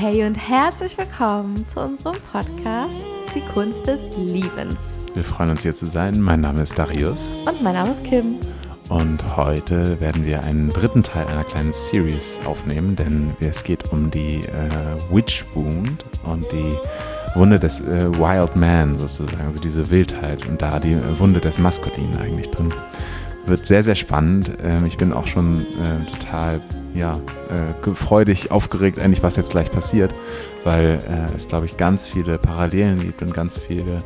Hey und herzlich willkommen zu unserem Podcast Die Kunst des Liebens. Wir freuen uns hier zu sein. Mein Name ist Darius. Und mein Name ist Kim. Und heute werden wir einen dritten Teil einer kleinen Series aufnehmen, denn es geht um die äh, Witch Wound und die Wunde des äh, Wild Man sozusagen, also diese Wildheit und da die Wunde des Maskulinen eigentlich drin. Wird sehr, sehr spannend. Ähm, ich bin auch schon äh, total ja, äh, freudig aufgeregt, eigentlich, was jetzt gleich passiert, weil äh, es, glaube ich, ganz viele Parallelen gibt und ganz viele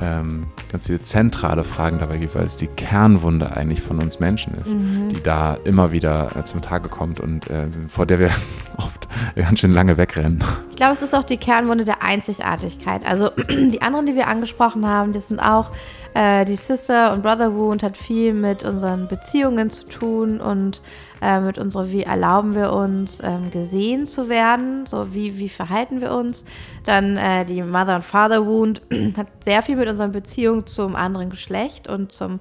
ähm, ganz viele zentrale Fragen dabei gibt, weil es die Kernwunde eigentlich von uns Menschen ist, mhm. die da immer wieder äh, zum Tage kommt und äh, vor der wir oft ganz schön lange wegrennen. Ich glaube, es ist auch die Kernwunde der Einzigartigkeit. Also die anderen, die wir angesprochen haben, die sind auch äh, die Sister- und Brother Wound hat viel mit unseren Beziehungen zu tun und äh, mit unserer, wie erlauben wir uns, ähm, gesehen zu werden, so wie, wie verhalten wir uns. Dann äh, die Mother and Father Wound hat sehr viel mit unseren Beziehungen zum anderen Geschlecht und zum,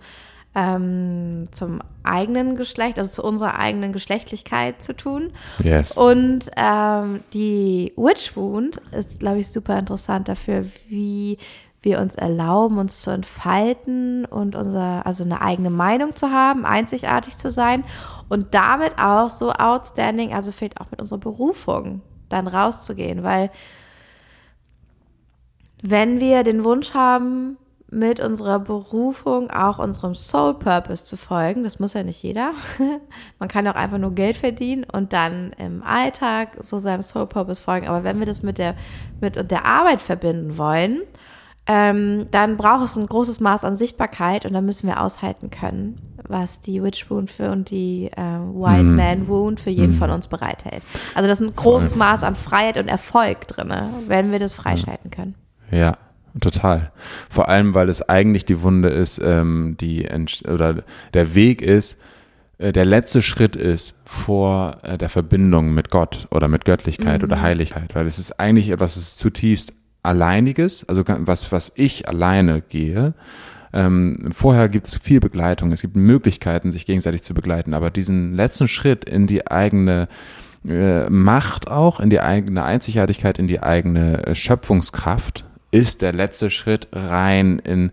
ähm, zum eigenen Geschlecht, also zu unserer eigenen Geschlechtlichkeit zu tun. Yes. Und ähm, die Witch Wound ist, glaube ich, super interessant dafür, wie wir uns erlauben, uns zu entfalten und unser, also eine eigene Meinung zu haben, einzigartig zu sein und damit auch so outstanding, also vielleicht auch mit unserer Berufung dann rauszugehen, weil wenn wir den Wunsch haben, mit unserer Berufung auch unserem Soul Purpose zu folgen. Das muss ja nicht jeder. Man kann auch einfach nur Geld verdienen und dann im Alltag so seinem Soul Purpose folgen. Aber wenn wir das mit der, mit der Arbeit verbinden wollen, ähm, dann braucht es ein großes Maß an Sichtbarkeit und dann müssen wir aushalten können, was die Witch Wound für und die äh, White mm. Man Wound für jeden mm. von uns bereithält. Also das ist ein großes Voll. Maß an Freiheit und Erfolg drin, wenn wir das freischalten können. Ja, total. Vor allem, weil es eigentlich die Wunde ist, ähm, die oder der Weg ist, äh, der letzte Schritt ist vor äh, der Verbindung mit Gott oder mit Göttlichkeit mhm. oder Heiligkeit, weil es ist eigentlich etwas, das zutiefst Alleiniges, also was, was ich alleine gehe. Ähm, vorher gibt es viel Begleitung, es gibt Möglichkeiten, sich gegenseitig zu begleiten, aber diesen letzten Schritt in die eigene äh, Macht auch, in die eigene Einzigartigkeit, in die eigene äh, Schöpfungskraft, ist der letzte Schritt rein in,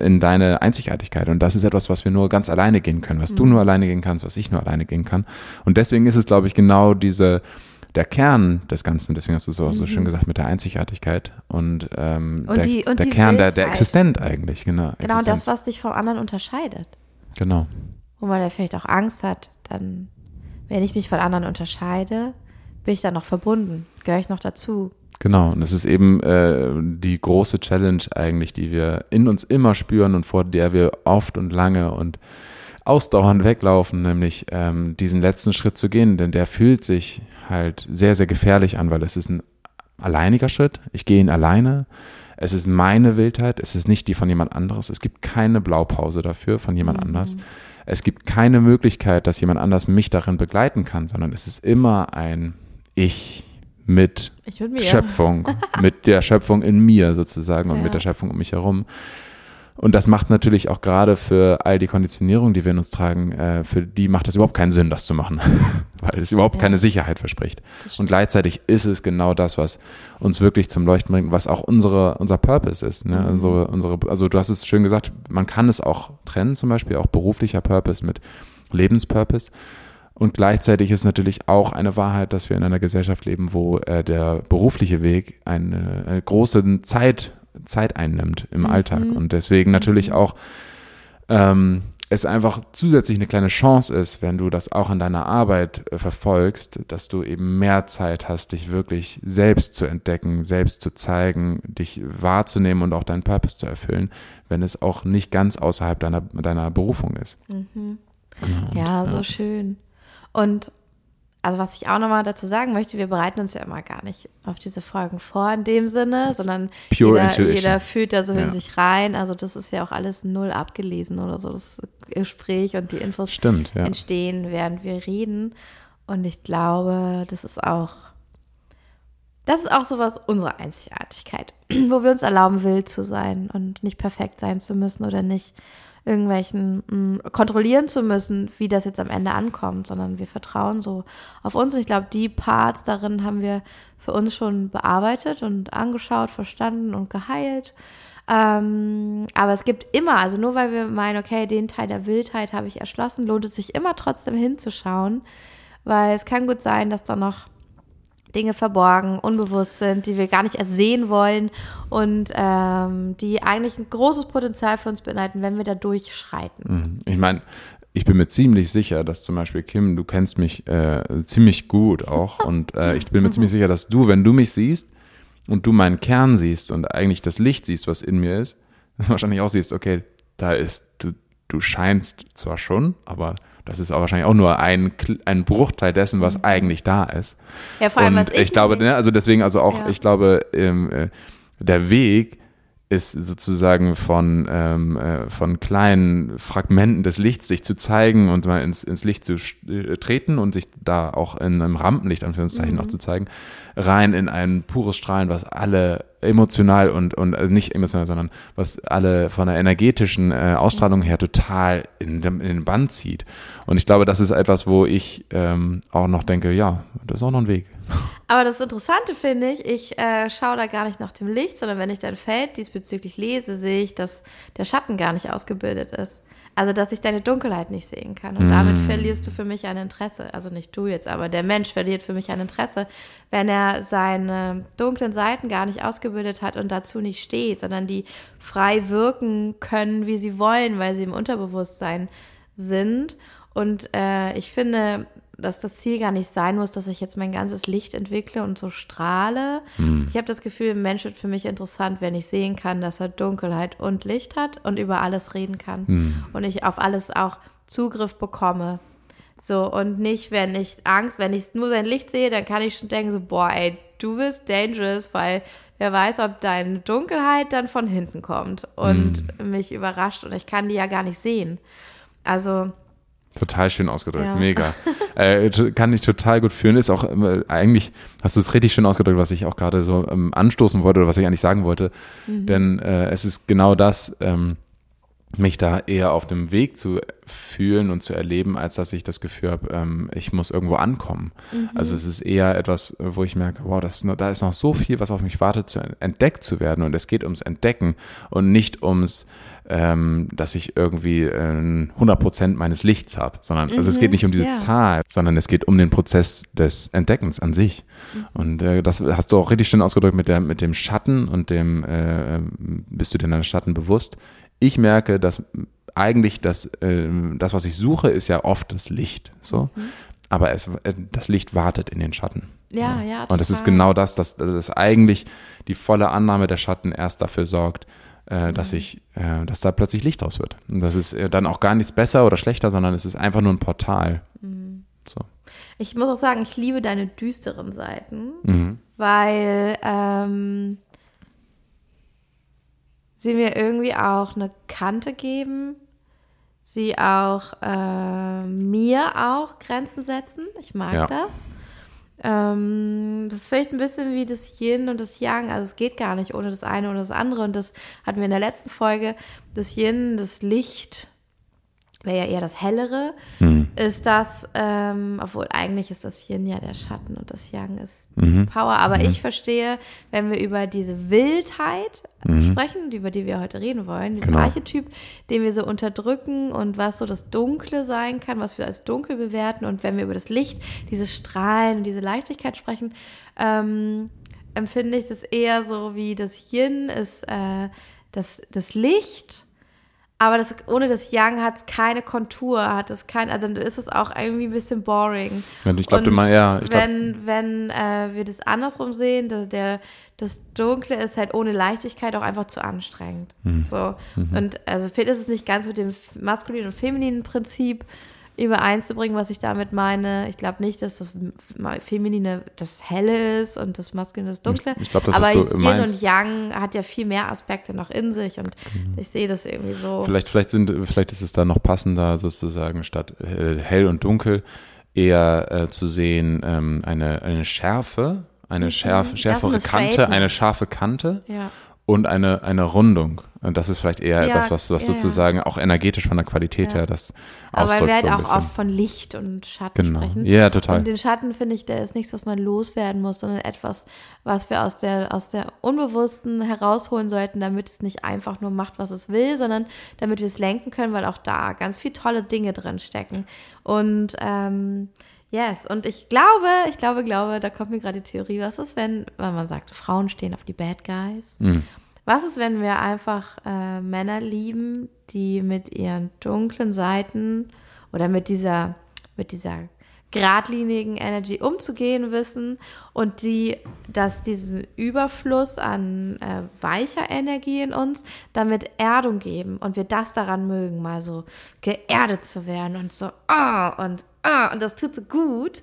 in deine Einzigartigkeit. Und das ist etwas, was wir nur ganz alleine gehen können, was mhm. du nur alleine gehen kannst, was ich nur alleine gehen kann. Und deswegen ist es, glaube ich, genau diese, der Kern des Ganzen, deswegen hast du es auch so schön mhm. gesagt, mit der Einzigartigkeit und, ähm, und der, die, und der Kern, der, der Existent eigentlich, genau. Genau, Existenz. das, was dich vom anderen unterscheidet. Genau. Wo man ja vielleicht auch Angst hat, dann, wenn ich mich von anderen unterscheide, bin ich dann noch verbunden, gehöre ich noch dazu. Genau, und das ist eben äh, die große Challenge eigentlich, die wir in uns immer spüren und vor der wir oft und lange und ausdauernd weglaufen, nämlich ähm, diesen letzten Schritt zu gehen, denn der fühlt sich halt sehr, sehr gefährlich an, weil es ist ein alleiniger Schritt. Ich gehe ihn alleine. Es ist meine Wildheit. Es ist nicht die von jemand anderes. Es gibt keine Blaupause dafür von jemand mhm. anders. Es gibt keine Möglichkeit, dass jemand anders mich darin begleiten kann, sondern es ist immer ein Ich mit, Schöpfung, mit der Schöpfung in mir sozusagen und ja. mit der Schöpfung um mich herum. Und das macht natürlich auch gerade für all die Konditionierung, die wir in uns tragen, äh, für die macht es überhaupt keinen Sinn, das zu machen, weil es überhaupt ja. keine Sicherheit verspricht. Und gleichzeitig ist es genau das, was uns wirklich zum Leuchten bringt, was auch unsere, unser Purpose ist. Ne? Mhm. Unsere, unsere, also du hast es schön gesagt, man kann es auch trennen, zum Beispiel auch beruflicher Purpose mit Lebenspurpose. Und gleichzeitig ist natürlich auch eine Wahrheit, dass wir in einer Gesellschaft leben, wo äh, der berufliche Weg eine, eine große Zeit Zeit einnimmt im mhm. Alltag. Und deswegen natürlich mhm. auch ähm, es einfach zusätzlich eine kleine Chance ist, wenn du das auch in deiner Arbeit äh, verfolgst, dass du eben mehr Zeit hast, dich wirklich selbst zu entdecken, selbst zu zeigen, dich wahrzunehmen und auch deinen Purpose zu erfüllen, wenn es auch nicht ganz außerhalb deiner, deiner Berufung ist. Mhm. Ja, ja, so schön. Und also was ich auch nochmal dazu sagen möchte, wir bereiten uns ja immer gar nicht auf diese Folgen vor in dem Sinne, sondern jeder, jeder, fühlt da so ja. in sich rein. Also das ist ja auch alles null abgelesen oder so, das Gespräch und die Infos Stimmt, ja. entstehen, während wir reden. Und ich glaube, das ist auch, das ist auch sowas unserer Einzigartigkeit, wo wir uns erlauben, wild zu sein und nicht perfekt sein zu müssen oder nicht irgendwelchen mh, kontrollieren zu müssen, wie das jetzt am Ende ankommt, sondern wir vertrauen so auf uns. Und ich glaube, die Parts darin haben wir für uns schon bearbeitet und angeschaut, verstanden und geheilt. Ähm, aber es gibt immer, also nur weil wir meinen, okay, den Teil der Wildheit habe ich erschlossen, lohnt es sich immer trotzdem hinzuschauen, weil es kann gut sein, dass da noch Dinge verborgen, unbewusst sind, die wir gar nicht ersehen wollen und ähm, die eigentlich ein großes Potenzial für uns beinhalten, wenn wir da durchschreiten. Mhm. Ich meine, ich bin mir ziemlich sicher, dass zum Beispiel Kim, du kennst mich äh, ziemlich gut auch und äh, ich bin mir ziemlich sicher, dass du, wenn du mich siehst, und du meinen Kern siehst und eigentlich das Licht siehst, was in mir ist, wahrscheinlich auch siehst, okay, da ist, du, du scheinst zwar schon, aber das ist auch wahrscheinlich auch nur ein, ein Bruchteil dessen, was mhm. eigentlich da ist. Ja, vor allem, und was ich, ich glaube, ne, also deswegen, also auch, ja. ich glaube, ähm, äh, der Weg ist sozusagen von, ähm, äh, von kleinen Fragmenten des Lichts sich zu zeigen und mal ins, ins Licht zu äh, treten und sich da auch in einem Rampenlicht, Anführungszeichen, mhm. noch zu zeigen, rein in ein pures Strahlen, was alle emotional und, und also nicht emotional, sondern was alle von der energetischen äh, Ausstrahlung her total in, in den Band zieht. Und ich glaube, das ist etwas, wo ich ähm, auch noch denke, ja, das ist auch noch ein Weg. Aber das Interessante finde ich, ich äh, schaue da gar nicht nach dem Licht, sondern wenn ich dein Feld diesbezüglich lese, sehe ich, dass der Schatten gar nicht ausgebildet ist. Also, dass ich deine Dunkelheit nicht sehen kann. Und mm. damit verlierst du für mich ein Interesse. Also nicht du jetzt, aber der Mensch verliert für mich ein Interesse, wenn er seine dunklen Seiten gar nicht ausgebildet hat und dazu nicht steht, sondern die frei wirken können, wie sie wollen, weil sie im Unterbewusstsein sind. Und äh, ich finde, dass das Ziel gar nicht sein muss, dass ich jetzt mein ganzes Licht entwickle und so strahle. Mhm. Ich habe das Gefühl, ein Mensch wird für mich interessant, wenn ich sehen kann, dass er Dunkelheit und Licht hat und über alles reden kann. Mhm. Und ich auf alles auch Zugriff bekomme. So, und nicht, wenn ich Angst, wenn ich nur sein Licht sehe, dann kann ich schon denken, so, boah, ey, du bist dangerous, weil wer weiß, ob deine Dunkelheit dann von hinten kommt und mhm. mich überrascht und ich kann die ja gar nicht sehen. Also, Total schön ausgedrückt, ja. mega. äh, kann ich total gut führen. Ist auch äh, eigentlich, hast du es richtig schön ausgedrückt, was ich auch gerade so ähm, anstoßen wollte oder was ich eigentlich sagen wollte. Mhm. Denn äh, es ist genau das, ähm, mich da eher auf dem Weg zu fühlen und zu erleben, als dass ich das Gefühl habe, ähm, ich muss irgendwo ankommen. Mhm. Also es ist eher etwas, wo ich merke, wow, das da ist noch so viel, was auf mich wartet, zu entdeckt zu werden. Und es geht ums Entdecken und nicht ums ähm, dass ich irgendwie äh, 100 Prozent meines Lichts habe, sondern mhm, also es geht mhm, nicht um diese ja. Zahl, sondern es geht um den Prozess des Entdeckens an sich. Mhm. Und äh, das hast du auch richtig schön ausgedrückt mit der mit dem Schatten und dem äh, bist du dir deiner Schatten bewusst. Ich merke, dass eigentlich das äh, das was ich suche ist ja oft das Licht, so. Mhm. Aber es, äh, das Licht wartet in den Schatten. Ja, so. ja. Total. Und das ist genau das, dass, dass eigentlich die volle Annahme der Schatten erst dafür sorgt, äh, dass mhm. ich, äh, dass da plötzlich Licht aus wird. Und das ist äh, dann auch gar nichts besser oder schlechter, sondern es ist einfach nur ein Portal. Mhm. So. Ich muss auch sagen, ich liebe deine düsteren Seiten, mhm. weil ähm, sie mir irgendwie auch eine Kante geben, sie auch äh, mir auch Grenzen setzen. Ich mag ja. das. Ähm, das ist vielleicht ein bisschen wie das Yin und das Yang. Also es geht gar nicht ohne das eine oder das andere. Und das hatten wir in der letzten Folge. Das Yin, das Licht, wäre ja eher das Hellere, mhm. ist das, ähm, obwohl eigentlich ist das Yin ja der Schatten und das Yang ist mhm. Power. Aber mhm. ich verstehe, wenn wir über diese Wildheit mhm. sprechen, über die wir heute reden wollen, diesen genau. Archetyp, den wir so unterdrücken und was so das Dunkle sein kann, was wir als dunkel bewerten. Und wenn wir über das Licht, dieses Strahlen, diese Leichtigkeit sprechen, ähm, empfinde ich das eher so wie das Yin ist äh, das, das Licht aber das, ohne das Young hat es keine Kontur, hat es kein, also dann ist es auch irgendwie ein bisschen boring. Ja, ich glaube immer, ja. Ich wenn wenn äh, wir das andersrum sehen, der, der, das Dunkle ist halt ohne Leichtigkeit auch einfach zu anstrengend. Mhm. So. Mhm. Und also vielleicht ist es nicht ganz mit dem maskulinen und femininen Prinzip übereinzubringen, was ich damit meine. Ich glaube nicht, dass das Feminine das Helle ist und das Maskuline das Dunkle. Ich, ich glaube, das Aber du Yin meinst. und Yang hat ja viel mehr Aspekte noch in sich und genau. ich sehe das irgendwie so. Vielleicht, vielleicht, sind, vielleicht ist es da noch passender, sozusagen statt hell und dunkel eher äh, zu sehen ähm, eine, eine Schärfe, eine mhm. schärf, schärfere Kante, eine scharfe Kante. Ja und eine, eine Rundung. Und das ist vielleicht eher Ja, etwas, was, was ja, ja. sozusagen auch energetisch von der Qualität Ja. her das Aber ausdrückt wir halt so auch oft von Licht und Schatten Genau. sprechen. Ja, total. Und den Schatten finde ich, der ist nichts, was man loswerden muss, sondern etwas, was wir aus der, aus der Unbewussten herausholen sollten, damit es nicht einfach nur macht, was es will, sondern damit wir es lenken können, weil auch da ganz viele tolle Dinge drin stecken. Und ähm, yes, und ich glaube, ich glaube, glaube, da kommt mir gerade die Theorie, was ist, wenn, wenn man sagt, Frauen stehen auf die Bad Guys? Mhm. Was ist, wenn wir einfach äh, Männer lieben, die mit ihren dunklen Seiten oder mit dieser, mit dieser geradlinigen Energy umzugehen wissen und die, dass diesen Überfluss an äh, weicher Energie in uns damit Erdung geben und wir das daran mögen, mal so geerdet zu werden und so, ah, und ah, und das tut so gut,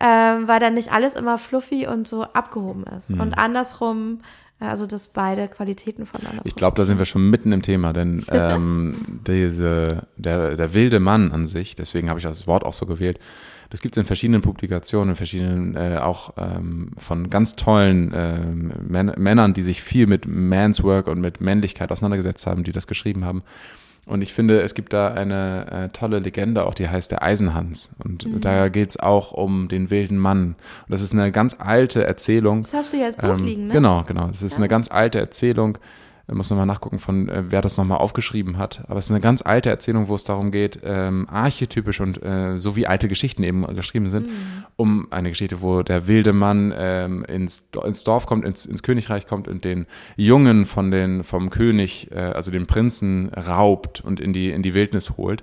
ähm, weil dann nicht alles immer fluffy und so abgehoben ist. Und andersrum, äh, also dass beide Qualitäten voneinander Ich glaube, da sind wir schon mitten im Thema, denn ähm, diese, der, der wilde Mann an sich, deswegen habe ich das Wort auch so gewählt, das gibt es in verschiedenen Publikationen, in verschiedenen, äh, auch ähm, von ganz tollen Män Männern, die sich viel mit Man's Work und mit Männlichkeit auseinandergesetzt haben, die das geschrieben haben. Und ich finde, es gibt da eine äh, tolle Legende, auch die heißt der Eisenhans. Und da geht es auch um den wilden Mann. Und das ist eine ganz alte Erzählung. Das hast du ja als Buch Ähm, liegen, ne? Genau, genau. Es ist eine ganz alte Erzählung. Ich muss nochmal nachgucken, von äh, wer das nochmal aufgeschrieben hat. Aber es ist eine ganz alte Erzählung, wo es darum geht, ähm, archetypisch und äh, so wie alte Geschichten eben geschrieben sind, um eine Geschichte, wo der wilde Mann ähm, ins, ins Dorf kommt, ins, ins Königreich kommt und den Jungen von den, vom König, äh, also den Prinzen, raubt und in die, in die Wildnis holt.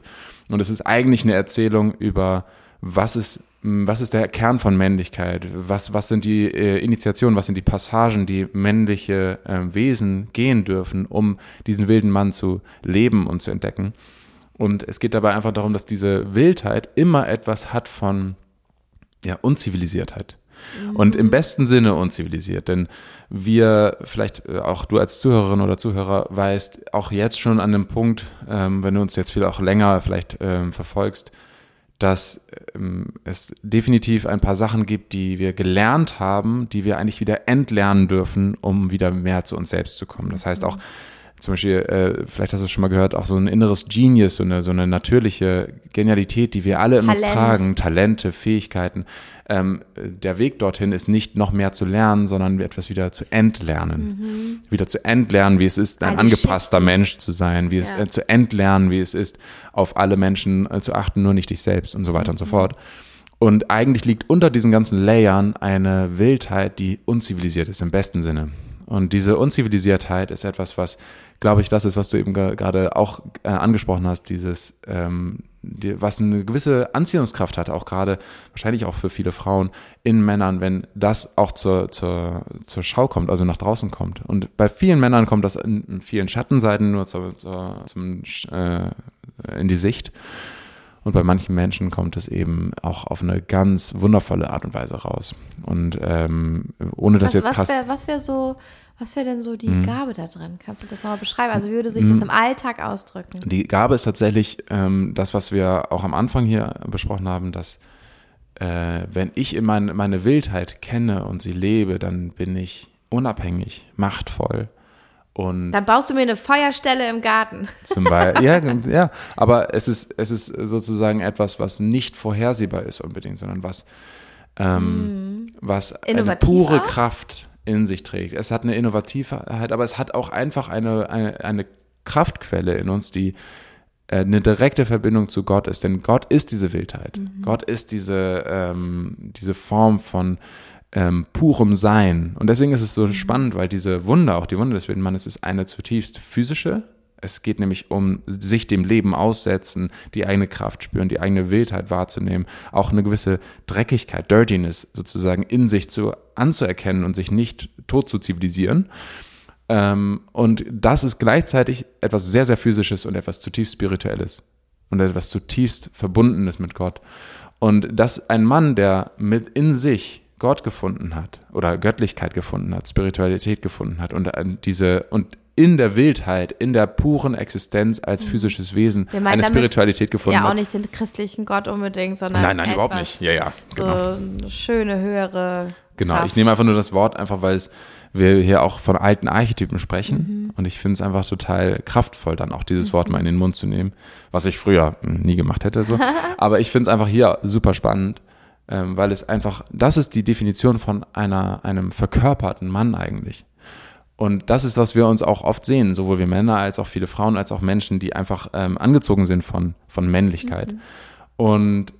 Und es ist eigentlich eine Erzählung über was ist, was ist der Kern von Männlichkeit? Was, was sind die äh, Initiationen, was sind die Passagen, die männliche äh, Wesen gehen dürfen, um diesen wilden Mann zu leben und zu entdecken? Und es geht dabei einfach darum, dass diese Wildheit immer etwas hat von ja, Unzivilisiertheit. Und im besten Sinne unzivilisiert, denn wir, vielleicht äh, auch du als Zuhörerin oder Zuhörer weißt, auch jetzt schon an dem Punkt, ähm, wenn du uns jetzt viel auch länger vielleicht ähm, verfolgst, dass ähm, es definitiv ein paar Sachen gibt, die wir gelernt haben, die wir eigentlich wieder entlernen dürfen, um wieder mehr zu uns selbst zu kommen. Das heißt auch, zum Beispiel, äh, vielleicht hast du es schon mal gehört, auch so ein inneres Genius, so eine, so eine natürliche Genialität, die wir alle in uns Talent. tragen, Talente, Fähigkeiten. Ähm, der Weg dorthin ist nicht noch mehr zu lernen, sondern etwas wieder zu entlernen. Wieder zu entlernen, wie es ist, ein All die angepasster Mensch zu sein, wie es Ja. äh, zu entlernen, wie es ist, auf alle Menschen äh, zu achten, nur nicht dich selbst und so weiter und so fort. Und eigentlich liegt unter diesen ganzen Layern eine Wildheit, die unzivilisiert ist im besten Sinne. Und diese Unzivilisiertheit ist etwas, was, glaube ich, das ist, was du eben ge- gerade auch äh, angesprochen hast, dieses, ähm, die, was eine gewisse Anziehungskraft hat, auch gerade wahrscheinlich auch für viele Frauen in Männern, wenn das auch zur, zur, zur Schau kommt, also nach draußen kommt. Und bei vielen Männern kommt das in, in vielen Schattenseiten nur zur, zur, zum, äh, in die Sicht. Und bei manchen Menschen kommt es eben auch auf eine ganz wundervolle Art und Weise raus. Und ähm, ohne das Was, jetzt was krass. wäre was wär so, was wäre denn so die Mhm. Gabe da drin? Kannst du das nochmal beschreiben? Also wie würde sich das im Alltag ausdrücken? Die Gabe ist tatsächlich ähm, das, was wir auch am Anfang hier besprochen haben, dass äh, wenn ich in mein, meine Wildheit kenne und sie lebe, dann bin ich unabhängig, machtvoll und Dann baust du mir eine Feuerstelle im Garten. zum Beispiel, ja, ja, aber es ist, es ist sozusagen etwas, was nicht vorhersehbar ist unbedingt, sondern was, ähm, was eine pure auch? Kraft in sich trägt. Es hat eine Innovativheit, aber es hat auch einfach eine, eine, eine Kraftquelle in uns, die äh, eine direkte Verbindung zu Gott ist. Denn Gott ist diese Wildheit. Gott ist diese, ähm, diese Form von ähm, purem Sein. Und deswegen ist es so spannend, weil diese Wunder, auch die Wunder des wilden Mannes, ist eine zutiefst physische. Es geht nämlich um sich dem Leben aussetzen, die eigene Kraft spüren, die eigene Wildheit wahrzunehmen, auch eine gewisse Dreckigkeit, Dirtiness sozusagen in sich zu anzuerkennen und sich nicht tot zu zivilisieren. Ähm, und das ist gleichzeitig etwas sehr, sehr physisches und etwas zutiefst spirituelles und etwas zutiefst verbundenes mit Gott. Und dass ein Mann, der mit in sich Gott gefunden hat oder Göttlichkeit gefunden hat, Spiritualität gefunden hat und äh, diese und in der Wildheit, in der puren Existenz als physisches Wesen Mhm. Wir meinen eine Spiritualität gefunden Ja, auch hat. nicht den christlichen Gott unbedingt, sondern Nein, nein, überhaupt nicht. Ja, ja, So genau. eine schöne, höhere Genau, Kraft. ich nehme einfach nur das Wort, einfach weil es wir hier auch von alten Archetypen sprechen. Mhm. Und ich finde es einfach total kraftvoll, dann auch dieses Wort mal in den Mund zu nehmen, was ich früher hm, nie gemacht hätte. So. Aber ich finde es einfach hier super spannend, ähm, weil es einfach, das ist die Definition von einer, einem verkörperten Mann eigentlich. Und das ist, was wir uns auch oft sehen, sowohl wir Männer als auch viele Frauen, als auch Menschen, die einfach ähm, angezogen sind von, von Männlichkeit. Und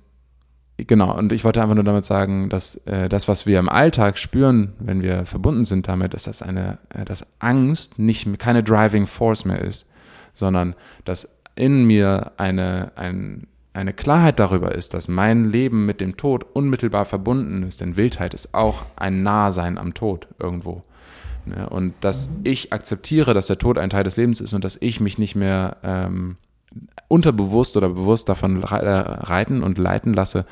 genau, und ich wollte einfach nur damit sagen, dass äh, das, was wir im Alltag spüren, wenn wir verbunden sind damit, ist, dass eine, äh, dass Angst nicht keine Driving Force mehr ist, sondern dass in mir eine, ein, eine Klarheit darüber ist, dass mein Leben mit dem Tod unmittelbar verbunden ist, denn Wildheit ist auch ein Nahsein am Tod irgendwo. Ne? Und dass ich akzeptiere, dass der Tod ein Teil des Lebens ist und dass ich mich nicht mehr ähm, unterbewusst oder bewusst davon äh, reiten und leiten lasse,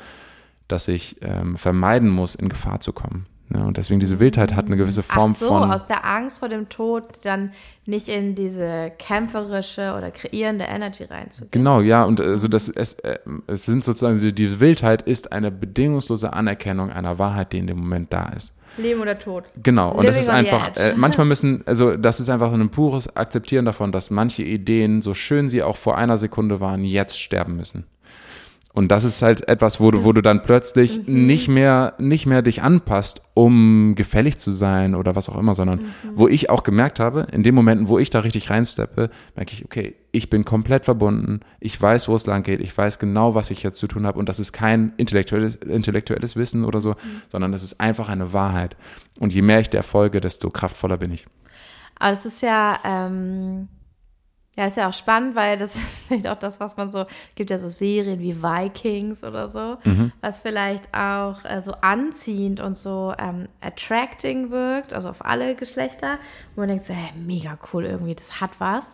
dass ich ähm, vermeiden muss, in Gefahr zu kommen. Ne? Und deswegen diese Wildheit hat eine gewisse Form Ach so, von. aus der Angst vor dem Tod dann nicht in diese kämpferische oder kreierende Energy reinzugehen. Genau, ja, und also das, es, äh, es sind sozusagen, die- diese Wildheit ist eine bedingungslose Anerkennung einer Wahrheit, die in dem Moment da ist. Leben oder Tod. Genau, und das Living ist on the einfach, äh, manchmal müssen, also das ist einfach ein pures Akzeptieren davon, dass manche Ideen, so schön sie auch vor einer Sekunde waren, jetzt sterben müssen. Und das ist halt etwas, wo du, wo du dann plötzlich Mhm. nicht mehr, nicht mehr dich anpasst, um gefällig zu sein oder was auch immer, sondern Mhm. wo ich auch gemerkt habe, in den Momenten, wo ich da richtig reinsteppe, merke ich, okay, ich bin komplett verbunden, ich weiß, wo es lang geht, ich weiß genau, was ich jetzt zu tun habe und das ist kein intellektuelles, intellektuelles Wissen oder so, sondern das ist einfach eine Wahrheit. Und je mehr ich der folge, desto kraftvoller bin ich. Aber es ist ja, ähm, ja, ist ja auch spannend, weil das ist vielleicht auch das, was man so, gibt ja so Serien wie Vikings oder so, was vielleicht auch äh, so anziehend und so ähm, attracting wirkt, also auf alle Geschlechter, wo man denkt so, hey, mega cool irgendwie, das hat was,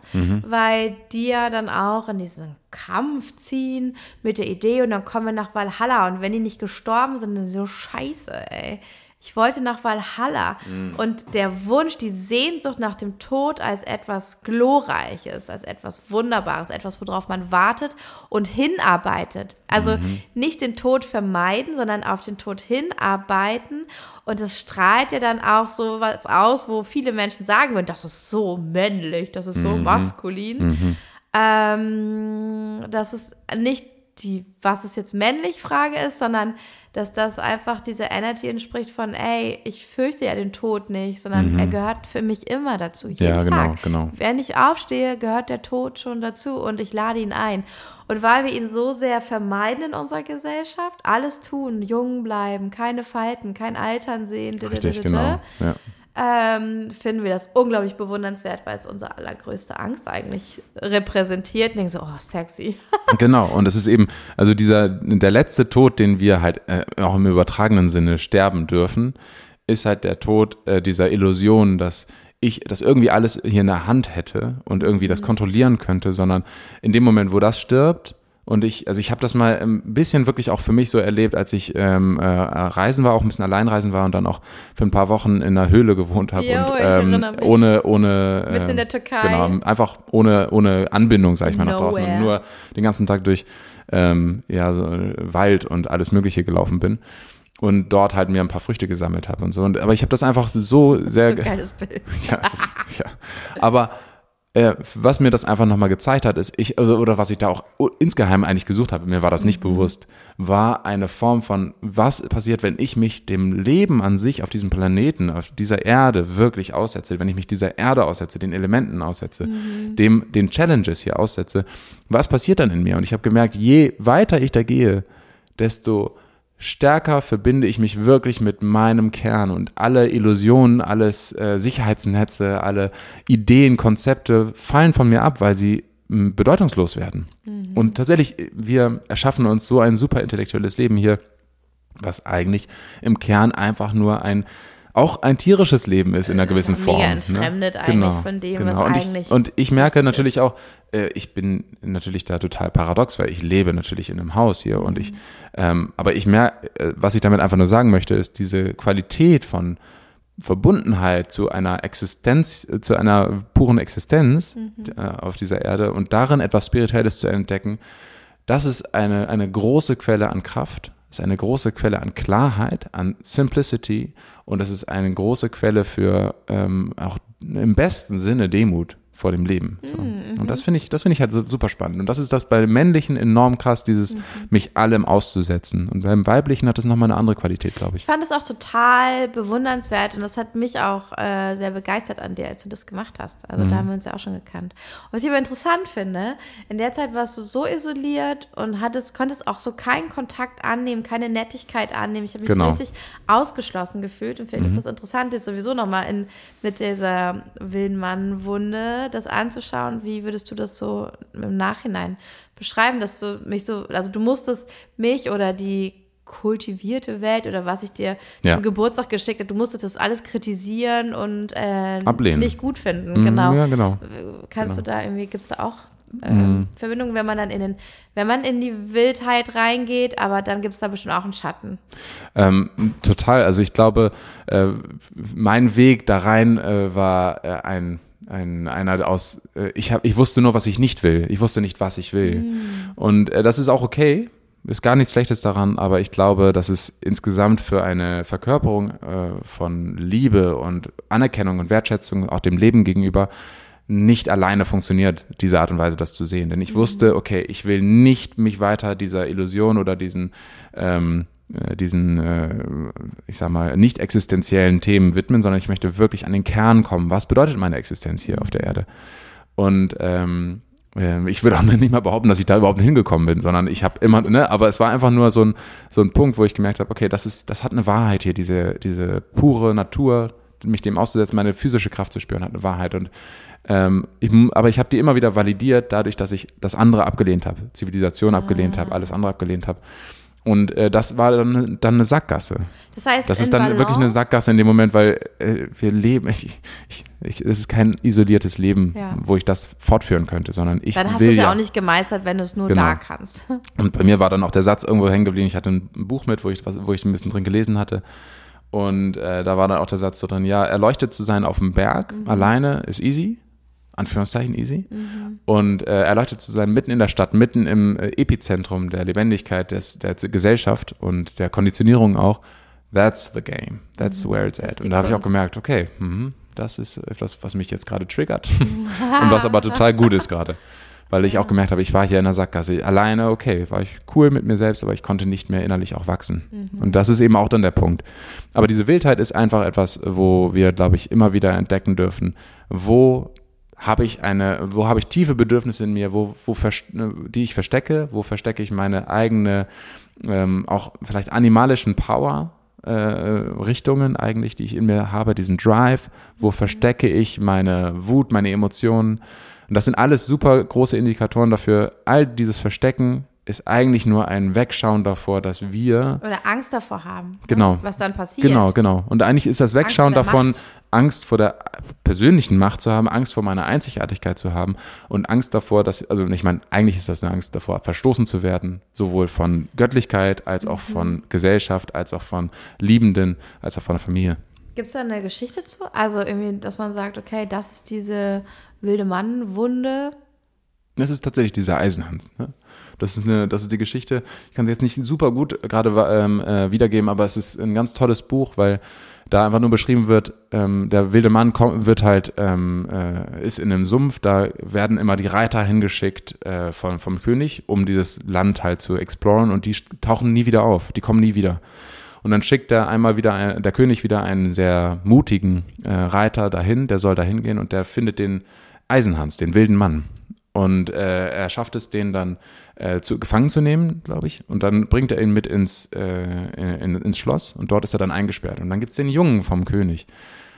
weil die ja dann auch in diesen Kampf ziehen mit der Idee und dann kommen wir nach Valhalla und wenn die nicht gestorben sind, dann ist so scheiße, ey. Ich wollte nach Valhalla. Und der Wunsch, die Sehnsucht nach dem Tod als etwas Glorreiches, als etwas Wunderbares, etwas, worauf man wartet und hinarbeitet. Also nicht den Tod vermeiden, sondern auf den Tod hinarbeiten. Und das strahlt ja dann auch so was aus, wo viele Menschen sagen würden, das ist so männlich, das ist so maskulin. Ähm, dass es nicht die, was es jetzt männlich Frage ist, sondern dass das einfach diese Energy entspricht von, ey, ich fürchte ja den Tod nicht, sondern er gehört für mich immer dazu. Jeden Ja, genau, Tag. genau. Wenn ich aufstehe, gehört der Tod schon dazu und ich lade ihn ein. Und weil wir ihn so sehr vermeiden in unserer Gesellschaft, alles tun, jung bleiben, keine Falten, kein Altern sehen, Richtig, genau. Ja. Ähm, finden wir das unglaublich bewundernswert, weil es unsere allergrößte Angst eigentlich repräsentiert. Und denken so, oh, sexy. Genau, und es ist eben, also dieser, der letzte Tod, den wir halt äh, auch im übertragenen Sinne sterben dürfen, ist halt der Tod äh, dieser Illusion, dass ich das irgendwie alles hier in der Hand hätte und irgendwie das kontrollieren könnte, sondern in dem Moment, wo das stirbt, und ich, also ich habe das mal ein bisschen wirklich auch für mich so erlebt, als ich ähm, äh, reisen war, auch ein bisschen alleinreisen war und dann auch für ein paar Wochen in einer Höhle gewohnt habe und ähm, ohne ohne Mitten in ähm, der Türkei. genau einfach ohne ohne Anbindung sag ich mal nach draußen und Nowhere. nur den ganzen Tag durch ähm, ja so Wald und alles Mögliche gelaufen bin und dort halt mir ein paar Früchte gesammelt habe und so und aber ich habe das einfach so sehr so ein geiles Bild. ja, ist, ja. Aber äh, was mir das einfach nochmal gezeigt hat, ist, ich, also, oder was ich da auch insgeheim eigentlich gesucht habe, mir war das nicht bewusst, war eine Form von, was passiert, wenn ich mich dem Leben an sich auf diesem Planeten, auf dieser Erde wirklich aussetze, wenn ich mich dieser Erde aussetze, den Elementen aussetze, dem, den Challenges hier aussetze, was passiert dann in mir? Und ich habe gemerkt, je weiter ich da gehe, desto stärker verbinde ich mich wirklich mit meinem Kern und alle Illusionen, alles äh, Sicherheitsnetze, alle Ideen, Konzepte fallen von mir ab, weil sie bedeutungslos werden. Und tatsächlich, wir erschaffen uns so ein super intellektuelles Leben hier, was eigentlich im Kern einfach nur ein auch ein tierisches Leben ist in einer gewissen ja mega Form. entfremdet ne? eigentlich genau, von dem, genau. was und eigentlich Ich, und ich merke natürlich auch, äh, ich bin natürlich da total paradox, weil ich lebe natürlich in einem Haus hier und ich, ähm, aber ich merke, äh, was ich damit einfach nur sagen möchte, ist diese Qualität von Verbundenheit zu einer Existenz, äh, zu einer puren Existenz äh, auf dieser Erde und darin etwas Spirituelles zu entdecken, das ist eine, eine große Quelle an Kraft. Ist eine große Quelle an Klarheit, an Simplicity und es ist eine große Quelle für ähm, auch im besten Sinne Demut vor dem Leben. So. Mhm. Und das finde ich, das finde ich halt so super spannend. Und das ist das bei Männlichen enorm krass, dieses mhm. mich allem auszusetzen. Und beim Weiblichen hat das nochmal eine andere Qualität, glaube ich. Ich fand es auch total bewundernswert und das hat mich auch äh, sehr begeistert an dir, als du das gemacht hast. Also mhm. da haben wir uns ja auch schon gekannt. Und was ich aber interessant finde, in der Zeit warst du so isoliert und hattest, konntest auch so keinen Kontakt annehmen, keine Nettigkeit annehmen. Ich habe mich genau. so richtig ausgeschlossen gefühlt und finde mhm. das interessant, jetzt sowieso nochmal in, mit dieser wilden Das anzuschauen. Wie würdest du das so im Nachhinein beschreiben, dass du mich so, also du musstest mich oder die kultivierte Welt oder was ich dir ja. zum Geburtstag geschickt habe, du musstest das alles kritisieren und äh, Ablehnen. nicht gut finden. Mhm, genau. Ja, genau. Kannst genau. du da irgendwie, gibt es da auch äh, mhm. Verbindungen, wenn man dann in den, wenn man in die Wildheit reingeht, aber dann gibt es da bestimmt auch einen Schatten. Ähm, total. Also ich glaube, äh, mein Weg da rein äh, war äh, ein ein, einer aus, äh, ich, hab, ich wusste nur, was ich nicht will. Ich wusste nicht, was ich will. Mm. Und äh, das ist auch okay. Ist gar nichts Schlechtes daran, aber ich glaube, dass es insgesamt für eine Verkörperung äh, von Liebe und Anerkennung und Wertschätzung auch dem Leben gegenüber nicht alleine funktioniert, diese Art und Weise das zu sehen. Denn ich mhm. wusste, okay, ich will nicht mich weiter dieser Illusion oder diesen ähm, äh, diesen, äh, ich sag mal, nicht existenziellen Themen widmen, sondern ich möchte wirklich an den Kern kommen. Was bedeutet meine Existenz hier auf der Erde? Und ähm, äh, ich würde auch nicht mal behaupten, dass ich da überhaupt hingekommen bin, sondern ich habe immer, ne, aber es war einfach nur so ein, so ein Punkt, wo ich gemerkt habe, okay, das ist, das hat eine Wahrheit hier, diese, diese pure Natur, mich dem auszusetzen, meine physische Kraft zu spüren, hat eine Wahrheit. Und ähm, ich, aber ich habe die immer wieder validiert, dadurch, dass ich das andere abgelehnt habe, Zivilisation abgelehnt habe, alles andere abgelehnt habe. Und äh, das war dann, dann eine Sackgasse. Das heißt, das ist dann Balance? wirklich eine Sackgasse in dem Moment, weil äh, wir leben, ich, ich, ich, es ist kein isoliertes Leben, ja. wo ich das fortführen könnte, sondern ich dann will hast du es ja auch nicht gemeistert, wenn du es nur genau. da kannst. Und bei mir war dann auch der Satz irgendwo hängen geblieben. Ich hatte ein Buch mit, wo ich, was, wo ich ein bisschen drin gelesen hatte. Und äh, da war dann auch der Satz so drin, ja, erleuchtet zu sein auf dem Berg mhm. alleine ist easy. Anführungszeichen easy. Mhm. Und äh, erleuchtet zu sein, mitten in der Stadt, mitten im äh, Epizentrum der Lebendigkeit des, der Gesellschaft und der Konditionierung auch, that's the game. That's mhm. where it's at. Und da habe ich auch gemerkt, okay, mh, das ist etwas, was mich jetzt gerade triggert und was aber total gut ist gerade. Weil ich auch gemerkt habe, ich war hier in der Sackgasse. Alleine, okay, war ich cool mit mir selbst, aber ich konnte nicht mehr innerlich auch wachsen. Mhm. Und das ist eben auch dann der Punkt. Aber diese Wildheit ist einfach etwas, wo wir, glaube ich, immer wieder entdecken dürfen, wo habe ich eine, wo habe ich tiefe Bedürfnisse in mir, wo, wo die ich verstecke, wo verstecke ich meine eigene, ähm, auch vielleicht animalischen Power, äh, Richtungen eigentlich, die ich in mir habe, diesen Drive, wo verstecke ich meine Wut, meine Emotionen. Und das sind alles super große Indikatoren dafür. All dieses Verstecken ist eigentlich nur ein Wegschauen davor, dass wir oder Angst davor haben, ne? genau, was dann passiert. Genau, genau. Und eigentlich ist das Wegschauen davon, Macht. Angst vor der persönlichen Macht zu haben, Angst vor meiner Einzigartigkeit zu haben und Angst davor, dass, also ich meine, eigentlich ist das eine Angst davor, verstoßen zu werden, sowohl von Göttlichkeit als auch mhm. von Gesellschaft, als auch von Liebenden, als auch von der Familie. Gibt es da eine Geschichte zu? Also irgendwie, dass man sagt, okay, das ist diese wilde Mann-Wunde. Das ist tatsächlich dieser Eisenhans. Ne? Das ist eine, das ist die Geschichte. Ich kann sie jetzt nicht super gut gerade ähm, äh, wiedergeben, aber es ist ein ganz tolles Buch, weil da einfach nur beschrieben wird, ähm, der wilde Mann kommt, wird halt, ähm, äh, ist in einem Sumpf, da werden immer die Reiter hingeschickt äh, von, vom König, um dieses Land halt zu exploren und die tauchen nie wieder auf, die kommen nie wieder. Und dann schickt er einmal wieder, ein, der König wieder einen sehr mutigen äh, Reiter dahin, der soll dahin gehen und der findet den Eisenhans, den wilden Mann. Und äh, er schafft es, den dann äh, zu, gefangen zu nehmen, glaube ich. Und dann bringt er ihn mit ins, äh, in, ins Schloss und dort ist er dann eingesperrt. Und dann gibt's den Jungen vom König.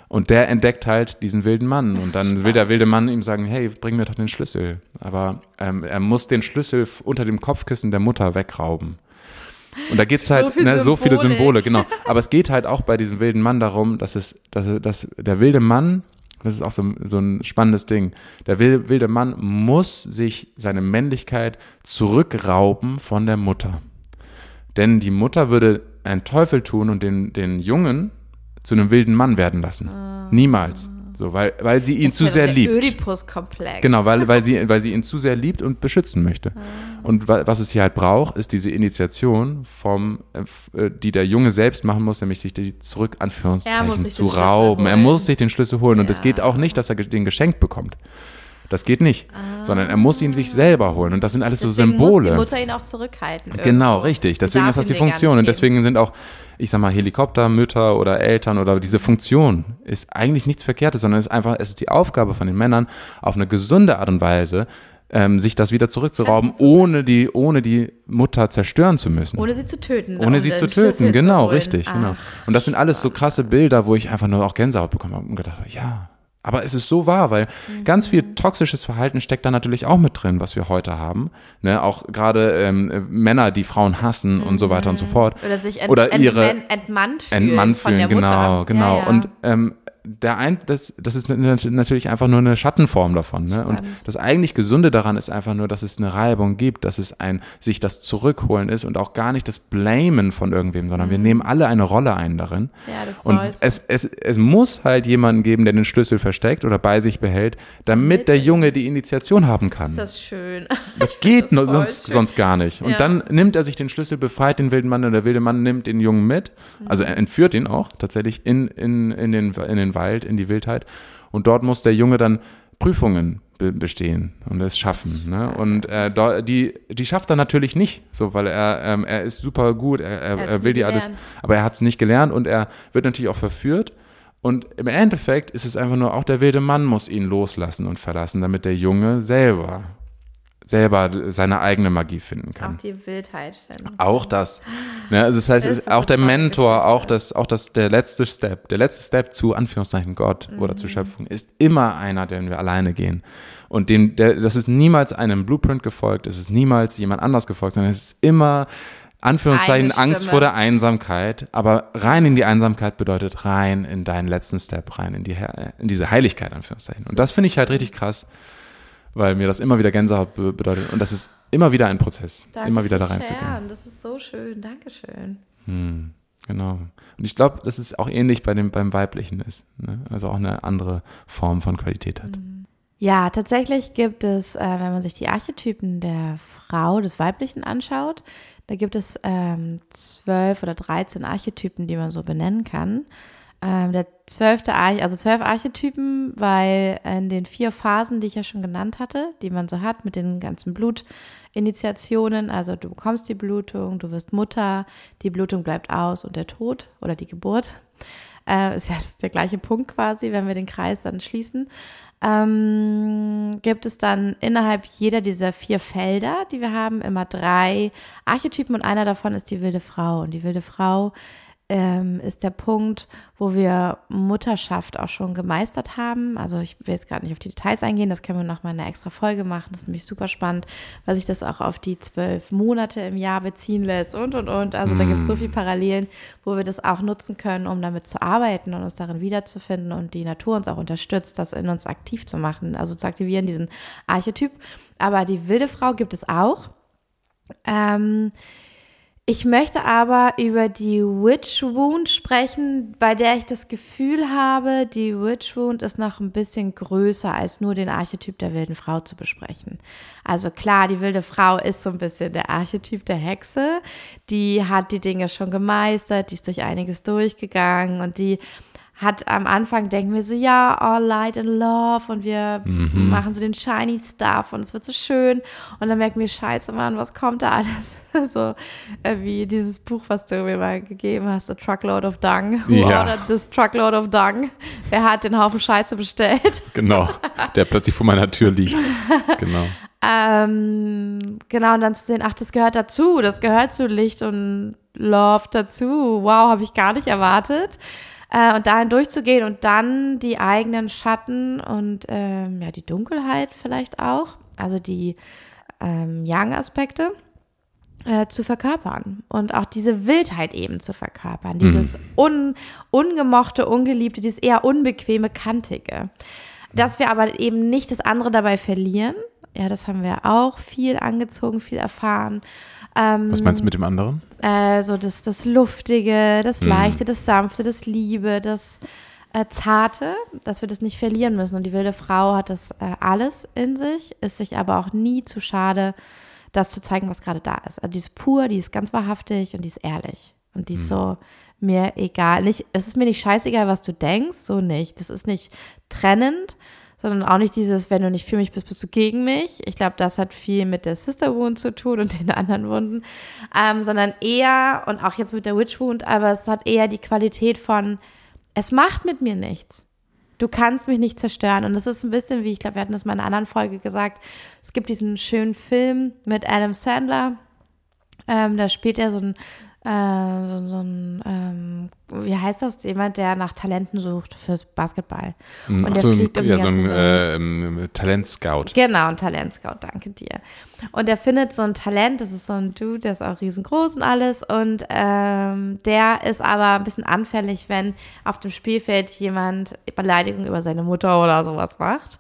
Und der entdeckt halt diesen wilden Mann. Und dann will der wilde Mann ihm sagen, hey, bring mir doch den Schlüssel. Aber ähm, er muss den Schlüssel unter dem Kopfkissen der Mutter wegrauben. Und da geht's halt, so, ne, so viele Symbole, genau. Aber es geht halt auch bei diesem wilden Mann darum, dass es, dass, dass der wilde Mann das ist auch so, so ein spannendes Ding. Der wilde Mann muss sich seine Männlichkeit zurückrauben von der Mutter. Denn die Mutter würde einen Teufel tun und den, den Jungen zu einem wilden Mann werden lassen. Ah. Niemals. So, weil, weil sie ihn Das zu ja sehr liebt. Oedipus-Komplex. Genau, weil, weil, sie, weil sie ihn zu sehr liebt und beschützen möchte. Ah. Und wa- was es hier halt braucht, ist diese Initiation, vom, äh, äh, die der Junge selbst machen muss, nämlich sich die zurück, Anführungszeichen, zu rauben. Er muss sich den Schlüssel holen. Und es Ja. geht auch nicht, dass er den geschenkt bekommt. Das geht nicht. Sondern er muss ihn sich Ah. selber holen. Und das sind alles so Deswegen Symbole. muss die Mutter ihn auch zurückhalten. Genau, irgendwo. richtig. Sie Deswegen ist das die Funktion. Und deswegen sind auch, ich sag mal, Helikoptermütter oder Eltern oder diese Funktion ist eigentlich nichts Verkehrtes, sondern es ist einfach, es ist die Aufgabe von den Männern, auf eine gesunde Art und Weise, ähm, sich das wieder zurückzurauben, zu ohne die, ohne die Mutter zerstören zu müssen. Ohne sie zu töten. Ohne sie zu Schlüssel töten, genau, holen. richtig, genau. Und das sind alles so krasse Bilder, wo ich einfach nur auch Gänsehaut bekommen habe und gedacht habe, ja. Aber es ist so wahr, weil ganz viel toxisches Verhalten steckt da natürlich auch mit drin, was wir heute haben. Ne? Auch gerade ähm, äh, Männer, die Frauen hassen und so weiter und so fort. Oder sich ent, Oder ihre- ent, entmannt fühlen. Entmannt von fühlen, der Mutter. genau, genau. Ja, ja. Und ähm, der ein, das, das ist nat- natürlich einfach nur eine Schattenform davon. Ne? Und das eigentlich Gesunde daran ist einfach nur, dass es eine Reibung gibt, dass es ein sich das zurückholen ist und auch gar nicht das Blamen von irgendwem, sondern wir nehmen alle eine Rolle ein darin. Mhm. Ja, das und soll so. es, es, es muss halt jemanden geben, der den Schlüssel versteckt oder bei sich behält, damit der Junge die Initiation haben kann. ist das schön. Das geht das nur, sonst, schön. sonst gar nicht. Und Ja. dann nimmt er sich den Schlüssel, befreit den wilden Mann und der wilde Mann nimmt den Jungen mit. Also Mhm. entführt ihn auch tatsächlich in, in, in, den, in den Wald, in die Wildheit. Und dort muss der Junge dann Prüfungen be bestehen und es schaffen. Ne? Und äh, die, die schafft er natürlich nicht, so, weil er, ähm, er ist super gut, er, er, er will die alles, aber er hat es nicht gelernt und er wird natürlich auch verführt. Und im Endeffekt ist es einfach nur, auch der wilde Mann muss ihn loslassen und verlassen, damit der Junge selber, selber seine eigene Magie finden kann. Auch die Wildheit. Auch das. Ne, also das heißt, Das ist auch der Mentor, auch das, auch das, der letzte Step, der letzte Step zu Anführungszeichen Gott oder Mhm. zur Schöpfung ist immer einer, den wir alleine gehen. Und dem, der, das ist niemals einem Blueprint gefolgt, es ist niemals jemand anders gefolgt, sondern es ist immer Anführungszeichen Angst vor der Einsamkeit, aber rein in die Einsamkeit bedeutet rein in deinen letzten Step, rein in die, in diese Heiligkeit, Anführungszeichen. Und das finde ich halt richtig krass, weil mir das immer wieder Gänsehaut be bedeutet. Und das ist immer wieder ein Prozess, Danke immer wieder da reinzugehen. Das ist so schön. Dankeschön. Hm, genau. Und ich glaube, dass es auch ähnlich bei dem, beim Weiblichen ist. Ne? Also auch eine andere Form von Qualität hat. Ja, tatsächlich gibt es, äh, wenn man sich die Archetypen der Frau, des Weiblichen anschaut, da gibt es ähm, zwölf oder dreizehn Archetypen, die man so benennen kann. Ähm, der zwölfte, Arch also zwölf Archetypen, weil in den vier Phasen, die ich ja schon genannt hatte, die man so hat mit den ganzen Blutinitiationen, also du bekommst die Blutung, du wirst Mutter, die Blutung bleibt aus und der Tod oder die Geburt. Äh, ist ja der gleiche Punkt quasi, wenn wir den Kreis dann schließen. Ähm, gibt es dann innerhalb jeder dieser vier Felder, die wir haben, immer drei Archetypen und einer davon ist die wilde Frau. Und die wilde Frau ähm, ist der Punkt, wo wir Mutterschaft auch schon gemeistert haben. Also ich will jetzt gerade nicht auf die Details eingehen, das können wir noch mal in einer extra Folge machen. Das ist nämlich super spannend, weil sich das auch auf die zwölf Monate im Jahr beziehen lässt und, und, und. Also da gibt es so viele Parallelen, wo wir das auch nutzen können, um damit zu arbeiten und uns darin wiederzufinden und die Natur uns auch unterstützt, das in uns aktiv zu machen, also zu aktivieren, diesen Archetyp. Aber die wilde Frau gibt es auch. Ähm, ich möchte aber über die Witch Wound sprechen, bei der ich das Gefühl habe, die Witch Wound ist noch ein bisschen größer als nur den Archetyp der wilden Frau zu besprechen. Also klar, die wilde Frau ist so ein bisschen der Archetyp der Hexe. Die hat die Dinge schon gemeistert, die ist durch einiges durchgegangen und die hat am Anfang denken wir so, ja, all light and love und wir machen so den shiny stuff und es wird so schön und dann merken wir, scheiße, Mann, was kommt da alles? so äh, wie dieses Buch, was du mir mal gegeben hast, A Truckload of Dung. Who Ja. ordered this Truckload of Dung? Wer hat den Haufen Scheiße bestellt? Genau. Der plötzlich vor meiner Tür liegt. Genau. Ähm, genau, und dann zu sehen, ach, das gehört dazu, das gehört zu Licht und Love dazu. Wow, habe ich gar nicht erwartet. Äh, und dahin durchzugehen und dann die eigenen Schatten und ähm, ja, die Dunkelheit vielleicht auch, also die ähm, Yang-Aspekte äh, zu verkörpern und auch diese Wildheit eben zu verkörpern, dieses un, ungemochte, ungeliebte, dieses eher unbequeme, kantige. Dass wir aber eben nicht das andere dabei verlieren, ja, das haben wir auch viel angezogen, viel erfahren. Ähm, Was meinst du mit dem anderen? äh, so das, das Luftige, das Leichte, das Sanfte, das Liebe, das äh, Zarte, dass wir das nicht verlieren müssen. Und die wilde Frau hat das äh, alles in sich, ist sich aber auch nie zu schade, das zu zeigen, was gerade da ist. Also die ist pur, die ist ganz wahrhaftig und die ist ehrlich. Und die ist so mir egal. Nicht, es ist mir nicht scheißegal, was du denkst, so nicht. Das ist nicht trennend, sondern auch nicht dieses, wenn du nicht für mich bist, bist du gegen mich. Ich glaube, das hat viel mit der Sister Wound zu tun und den anderen Wunden, ähm, sondern eher, und auch jetzt mit der Witch Wound, aber es hat eher die Qualität von, es macht mit mir nichts. Du kannst mich nicht zerstören. Und das ist ein bisschen wie, ich glaube, wir hatten das mal in einer anderen Folge gesagt. Es gibt diesen schönen Film mit Adam Sandler. Ähm, da spielt er so ein, so, so ein, ähm, wie heißt das, jemand, der nach Talenten sucht fürs Basketball. Und der Ach so, fliegt um ja, so ein äh, ähm, Talentscout. Genau, ein Talentscout, danke dir. Und er findet so ein Talent, das ist so ein Dude, der ist auch riesengroß und alles. Und ähm, der ist aber ein bisschen anfällig, wenn auf dem Spielfeld jemand Beleidigung über seine Mutter oder sowas macht.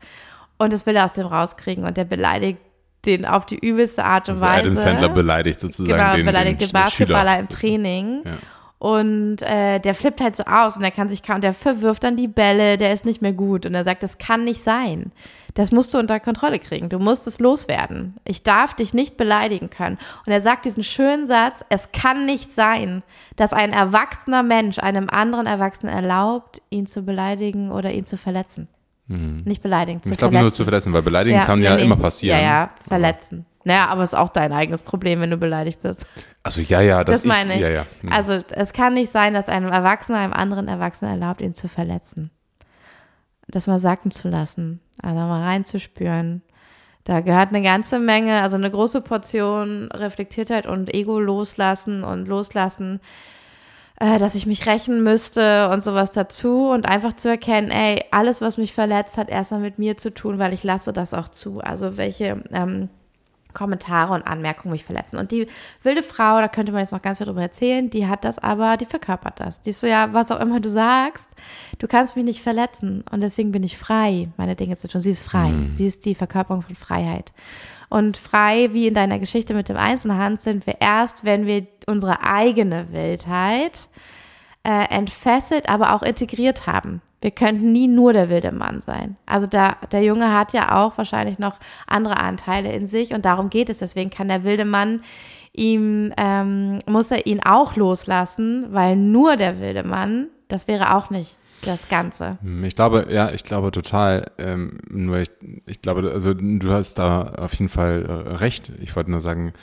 Und das will er aus dem rauskriegen und der beleidigt den auf die übelste Art und Also Weise. Adam Sandler beleidigt sozusagen genau, den, beleidigt den den Basketballer Schüler. im Training. Ja. Und äh, der flippt halt so aus und der kann sich kaum, der verwirft dann die Bälle, der ist nicht mehr gut. Und er sagt, das kann nicht sein. Das musst du unter Kontrolle kriegen. Du musst es loswerden. Ich darf dich nicht beleidigen können. Und er sagt diesen schönen Satz, es kann nicht sein, dass ein erwachsener Mensch einem anderen Erwachsenen erlaubt, ihn zu beleidigen oder ihn zu verletzen. Nicht beleidigen, zu Mhm. Ich glaube nur zu verletzen, weil beleidigen kann ja nee, immer passieren. Ja, ja, verletzen. Naja, aber es ist auch dein eigenes Problem, wenn du beleidigt bist. Also ja, ja, das, Das meine ich. Ja, ja. Hm. Also es kann nicht sein, dass einem Erwachsener einem anderen Erwachsenen erlaubt, ihn zu verletzen. Das mal sacken zu lassen, also mal reinzuspüren. Da gehört eine ganze Menge, also eine große Portion Reflektiertheit und Ego loslassen und loslassen, äh, dass ich mich rächen müsste und sowas dazu und einfach zu erkennen, ey, alles, was mich verletzt, hat erstmal mit mir zu tun, weil ich lasse das auch zu. Also welche ähm, Kommentare und Anmerkungen mich verletzen. Und die wilde Frau, da könnte man jetzt noch ganz viel drüber erzählen, die hat das aber, die verkörpert das. Die ist so, ja, was auch immer du sagst, du kannst mich nicht verletzen und deswegen bin ich frei, meine Dinge zu tun. Sie ist frei. Sie ist die Verkörperung von Freiheit. Und frei, wie in deiner Geschichte mit dem Einzelhand, sind wir erst, wenn wir unsere eigene Wildheit äh, entfesselt, aber auch integriert haben. Wir könnten nie nur der wilde Mann sein. Also da, der Junge hat ja auch wahrscheinlich noch andere Anteile in sich und darum geht es. Deswegen kann der wilde Mann ihm, ähm, muss er ihn auch loslassen, weil nur der wilde Mann, das wäre auch nicht das Ganze. Ich glaube, ja, ich glaube total. Ähm, nur ich, ich glaube, also du hast da auf jeden Fall äh, recht. Ich wollte nur sagen,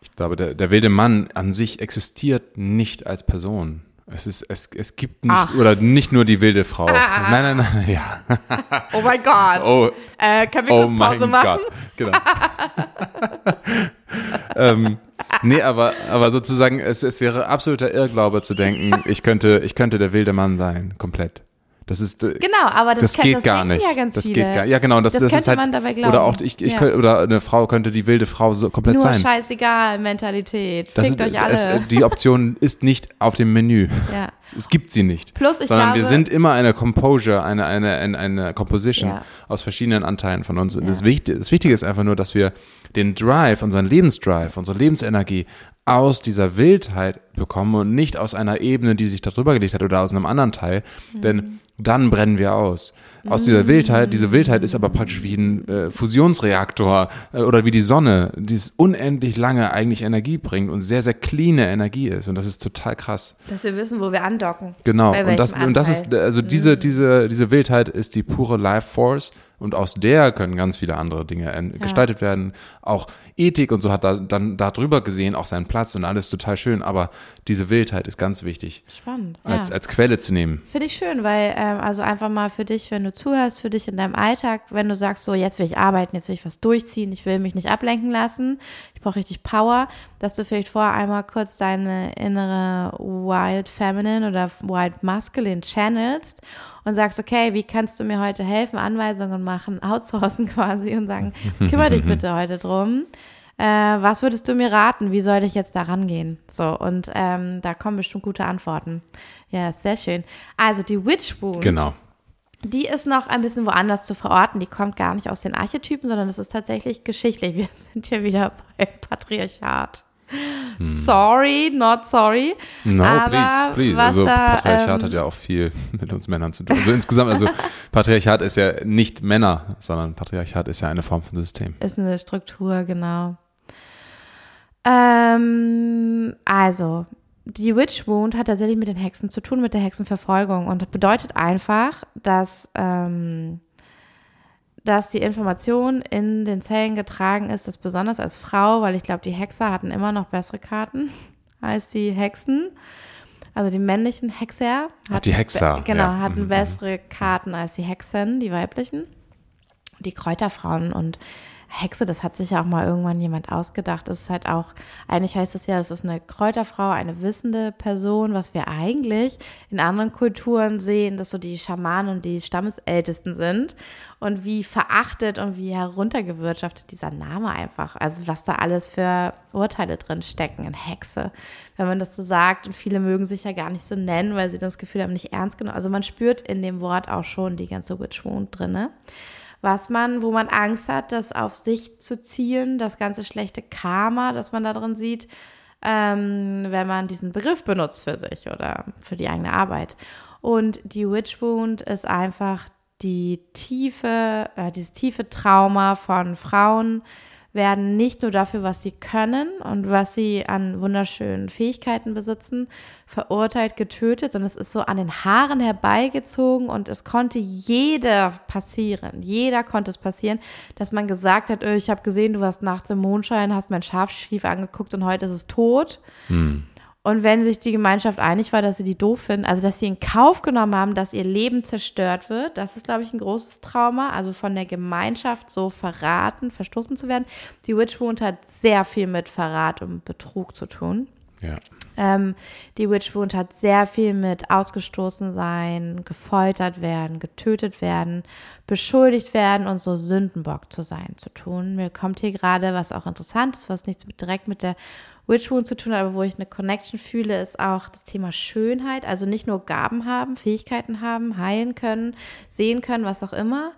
ich glaube, der, der wilde Mann an sich existiert nicht als Person. Es ist, es, es gibt nicht, Ach. oder nicht nur die wilde Frau. Nein, nein, nein, ja. Oh mein Gott. Oh, Äh, können wir oh kurz Pause machen? Gott. Genau. ähm, nee, aber, aber sozusagen, es, es wäre absoluter Irrglaube zu denken, ich könnte, ich könnte der wilde Mann sein, komplett. Das ist, äh, Genau, aber das, das kann, geht das gar nicht. Ja, ganz das viele. geht gar, ja genau, das, Das das, ist könnte halt, man dabei glauben. oder auch ich, ich Ja. könnte, oder eine Frau könnte die wilde Frau so komplett Nur sein. scheißegal, Mentalität. Das Fickt ist, euch alle. Es, die Option ist nicht auf dem Menü. ja. Es gibt sie nicht. Plus, ich sondern wir glaube- sind immer eine Composure, eine, eine, eine, eine Composition Ja. aus verschiedenen Anteilen von uns. Und das, Wichtige, das Wichtige ist einfach nur, dass wir den Drive, unseren Lebensdrive, unsere Lebensenergie aus dieser Wildheit bekommen und nicht aus einer Ebene, die sich da drüber gelegt hat oder aus einem anderen Teil. Mhm. Denn dann brennen wir aus. Aus dieser Wildheit, diese Wildheit ist aber praktisch wie ein äh, Fusionsreaktor äh, oder wie die Sonne, die es unendlich lange eigentlich Energie bringt und sehr, sehr cleane Energie ist. Und das ist total krass. Dass wir wissen, wo wir andocken. Genau. Und das, und das ist, also diese, diese, diese Wildheit ist die pure Life Force und aus der können ganz viele andere Dinge en- gestaltet werden. Auch Ethik und so hat da, dann darüber gesehen auch seinen Platz und alles total schön. Aber diese Wildheit ist ganz wichtig Spannend. als, ja. als Quelle zu nehmen. Finde ich schön, weil, ähm, also einfach mal für dich, wenn du zuhörst, für dich in deinem Alltag, wenn du sagst, so, jetzt will ich arbeiten, jetzt will ich was durchziehen, ich will mich nicht ablenken lassen, ich brauche richtig Power, dass du vielleicht vorher einmal kurz deine innere Wild Feminine oder Wild Masculine channelst und sagst, okay, wie kannst du mir heute helfen, Anweisungen machen, outsourcen quasi und sagen, kümmere dich bitte heute drum. Äh, was würdest du mir raten? Wie soll ich jetzt da rangehen? So, und ähm, da kommen bestimmt gute Antworten. Ja, sehr schön. Also die Witch Wound, Genau. die ist noch ein bisschen woanders zu verorten. Die kommt gar nicht aus den Archetypen, sondern das ist tatsächlich geschichtlich. Wir sind hier wieder bei Patriarchat. Sorry, not sorry. No, Aber please, please. Also da, Patriarchat ähm, hat ja auch viel mit uns Männern zu tun. Also insgesamt, also Patriarchat ist ja nicht Männer, sondern Patriarchat ist ja eine Form von System. Ist eine Struktur, genau. Ähm, also, die Witch Wound hat tatsächlich mit den Hexen zu tun, mit der Hexenverfolgung. Und das bedeutet einfach, dass, ähm, dass die Information in den Zellen getragen ist, dass besonders als Frau, weil ich glaube, die Hexer hatten immer noch bessere Karten als die Hexen. Also die männlichen Hexer. Ach, die Hexer, Genau, ja. hatten Mhm, bessere Karten als die Hexen, die weiblichen. Die Kräuterfrauen und Hexe, das hat sich ja auch mal irgendwann jemand ausgedacht. Das ist halt auch, eigentlich heißt es ja, es ist eine Kräuterfrau, eine wissende Person, was wir eigentlich in anderen Kulturen sehen, dass so die Schamanen und die Stammesältesten sind und wie verachtet und wie heruntergewirtschaftet dieser Name einfach, also was da alles für Urteile drin stecken in Hexe, wenn man das so sagt und viele mögen sich ja gar nicht so nennen, weil sie das Gefühl haben, nicht ernst genommen. Also man spürt in dem Wort auch schon die ganze Witch Wound drinne was man, wo man Angst hat, das auf sich zu ziehen, das ganze schlechte Karma, das man da drin sieht, ähm, wenn man diesen Begriff benutzt für sich oder für die eigene Arbeit. Und die Witch Wound ist einfach die tiefe, äh, dieses tiefe Trauma von Frauen werden nicht nur dafür, was sie können und was sie an wunderschönen Fähigkeiten besitzen, verurteilt, getötet, sondern es ist so an den Haaren herbeigezogen und es konnte jeder passieren. Jeder konnte es passieren, dass man gesagt hat, "Ö, ich habe gesehen, du warst nachts im Mondschein, hast mein Schaf schief angeguckt und heute ist es tot. Und wenn sich die Gemeinschaft einig war, dass sie die doof finden, also dass sie in Kauf genommen haben, dass ihr Leben zerstört wird, das ist, glaube ich, ein großes Trauma. Also von der Gemeinschaft so verraten, verstoßen zu werden. Die Witch Wound hat sehr viel mit Verrat und Betrug zu tun. Ja. Ähm, die Witch Wound hat sehr viel mit ausgestoßen sein, gefoltert werden, getötet werden, beschuldigt werden und so Sündenbock zu sein zu tun. Mir kommt hier gerade was auch interessant ist, was nichts mit, direkt mit der Witch Wound zu tun hat, aber wo ich eine Connection fühle, ist auch das Thema Schönheit. Also nicht nur Gaben haben, Fähigkeiten haben, heilen können, sehen können, was auch immer,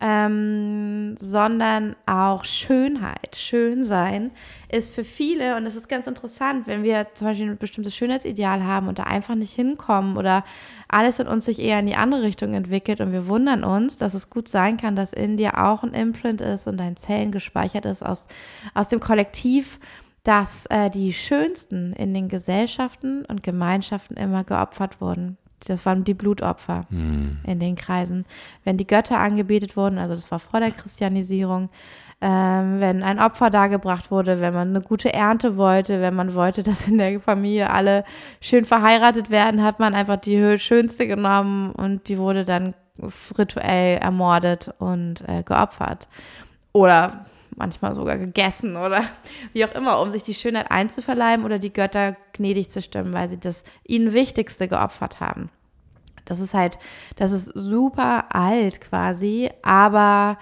ähm, sondern auch Schönheit. Schön sein ist für viele, und das ist ganz interessant, wenn wir zum Beispiel ein bestimmtes Schönheitsideal haben und da einfach nicht hinkommen oder alles in uns sich eher in die andere Richtung entwickelt und wir wundern uns, dass es gut sein kann, dass in dir auch ein Imprint ist und dein Zellen gespeichert ist aus, aus dem Kollektiv, dass äh, die Schönsten in den Gesellschaften und Gemeinschaften immer geopfert wurden. Das waren die Blutopfer in den Kreisen. Wenn die Götter angebetet wurden, also das war vor der Christianisierung, ähm, wenn ein Opfer dargebracht wurde, wenn man eine gute Ernte wollte, wenn man wollte, dass in der Familie alle schön verheiratet werden, hat man einfach die hö- schönste genommen und die wurde dann rituell ermordet und äh, geopfert. Oder manchmal sogar gegessen oder wie auch immer, um sich die Schönheit einzuverleiben oder die Götter gnädig zu stimmen, weil sie das ihnen Wichtigste geopfert haben. Das ist halt, das ist super alt quasi, aber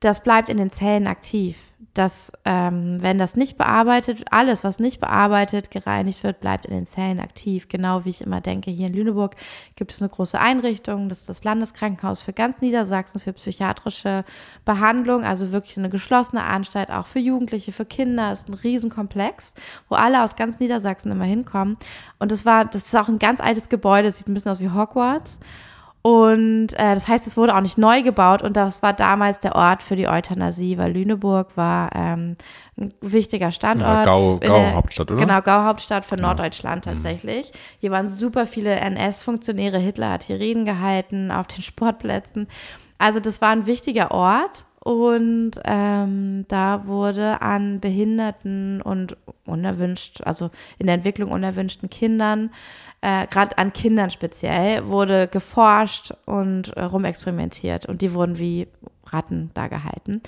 das bleibt in den Zellen aktiv. Das, ähm, wenn das nicht bearbeitet, alles, was nicht bearbeitet, gereinigt wird, bleibt in den Zellen aktiv. Genau wie ich immer denke, hier in Lüneburg gibt es eine große Einrichtung, das ist das Landeskrankenhaus für ganz Niedersachsen für psychiatrische Behandlung, also wirklich eine geschlossene Anstalt, auch für Jugendliche, für Kinder, ist ein Riesenkomplex, wo alle aus ganz Niedersachsen immer hinkommen. Und das war, das ist auch ein ganz altes Gebäude, sieht ein bisschen aus wie Hogwarts. Und äh, das heißt, es wurde auch nicht neu gebaut und das war damals der Ort für die Euthanasie, weil Lüneburg war ähm, ein wichtiger Standort. Ja, Gau- der- Gau-Hauptstadt, oder? Genau, Gau-Hauptstadt für Norddeutschland tatsächlich. Hier waren super viele NS-Funktionäre. Hitler hat hier Reden gehalten auf den Sportplätzen. Also das war ein wichtiger Ort und ähm, da wurde an behinderten und unerwünscht, also in der Entwicklung unerwünschten Kindern, äh, gerade an Kindern speziell, wurde geforscht und äh, rumexperimentiert und die wurden wie Ratten da gehalten.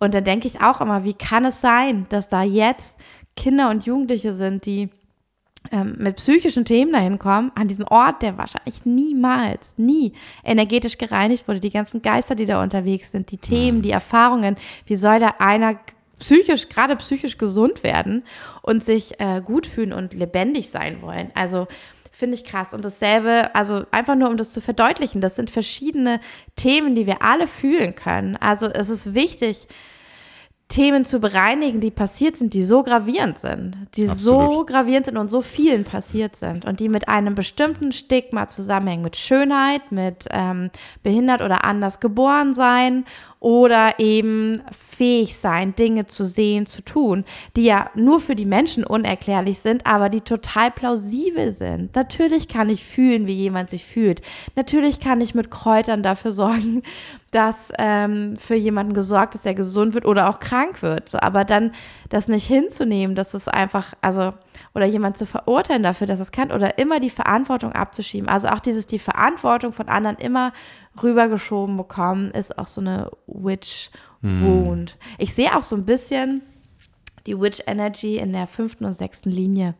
Und dann denke ich auch immer, wie kann es sein, dass da jetzt Kinder und Jugendliche sind, die ähm, mit psychischen Themen dahin kommen, an diesen Ort, der wahrscheinlich niemals, nie energetisch gereinigt wurde. Die ganzen Geister, die da unterwegs sind, die Themen, die Erfahrungen. Wie soll da einer psychisch, gerade psychisch gesund werden und sich äh, gut fühlen und lebendig sein wollen? Also finde ich krass. Und dasselbe, also einfach nur um das zu verdeutlichen, das sind verschiedene Themen, die wir alle fühlen können. Also es ist wichtig, Themen zu bereinigen, die passiert sind, die so gravierend sind, die Absolut. so gravierend sind und so vielen passiert sind und die mit einem bestimmten Stigma zusammenhängen, mit Schönheit, mit ähm, behindert oder anders geboren sein oder eben fähig sein, Dinge zu sehen, zu tun, die ja nur für die Menschen unerklärlich sind, aber die total plausibel sind. Natürlich kann ich fühlen, wie jemand sich fühlt. Natürlich kann ich mit Kräutern dafür sorgen, dass ähm, für jemanden gesorgt ist, der gesund wird oder auch krank wird. So, aber dann das nicht hinzunehmen, dass es einfach, also, oder jemand zu verurteilen dafür, dass es kann, oder immer die Verantwortung abzuschieben. Also auch dieses, die Verantwortung von anderen immer rübergeschoben bekommen, ist auch so eine Witch Wound. Ich sehe auch so ein bisschen die Witch Energy in der fünften und sechsten Linie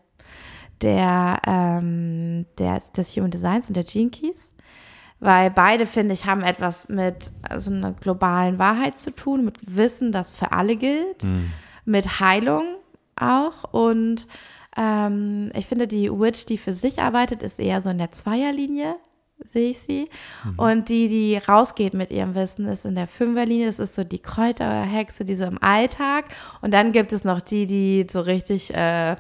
der, ähm, der, des Human Designs und der Gene Keys. Weil beide, finde ich, haben etwas mit so einer globalen Wahrheit zu tun, mit Wissen, das für alle gilt, mit Heilung auch. Und ähm, ich finde, die Witch, die für sich arbeitet, ist eher so in der Zweierlinie, sehe ich sie. Und die, die rausgeht mit ihrem Wissen, ist in der Fünferlinie. Das ist so die Kräuterhexe, die so im Alltag. Und dann gibt es noch die, die so richtig äh,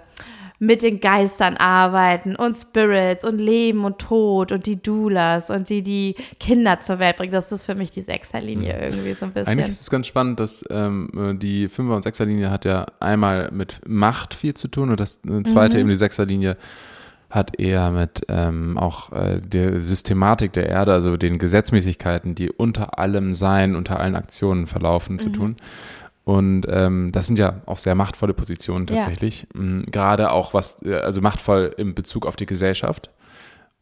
mit den Geistern arbeiten und Spirits und Leben und Tod und die Doulas und die, die Kinder zur Welt bringen. Das ist für mich die Sechserlinie irgendwie so ein bisschen. Eigentlich ist es ganz spannend, dass ähm, die Fünfer- und Sechserlinie hat ja einmal mit Macht viel zu tun und das äh, zweite eben die Sechserlinie hat eher mit ähm, auch äh, der Systematik der Erde, also den Gesetzmäßigkeiten, die unter allem Sein, unter allen Aktionen verlaufen, zu tun. Und ähm, das sind ja auch sehr machtvolle Positionen Ja. tatsächlich. Mhm, Gerade auch was, äh, also machtvoll im Bezug auf die Gesellschaft.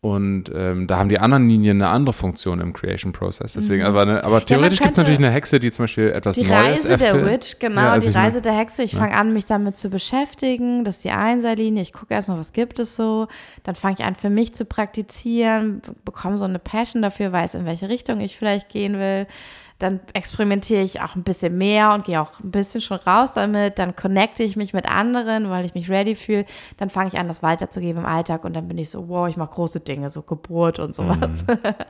Und ähm, da haben die anderen Linien eine andere Funktion im Creation Process. Deswegen, aber, ne, aber theoretisch gibt es natürlich eine Hexe, die zum Beispiel etwas Die Neues Reise der erfüllt. Witch, genau, Ja, also die Reise der Hexe. Ich fange an, mich damit zu beschäftigen. Das ist die Einserlinie. Ich gucke erstmal, was gibt es so. Dann fange ich an, für mich zu praktizieren, be- bekomme so eine Passion dafür, weiß, in welche Richtung ich vielleicht gehen will. Dann experimentiere ich auch ein bisschen mehr und gehe auch ein bisschen schon raus damit. Dann connecte ich mich mit anderen, weil ich mich ready fühle. Dann fange ich an, das weiterzugeben im Alltag und dann bin ich so, wow, ich mache große Dinge, so Geburt und sowas.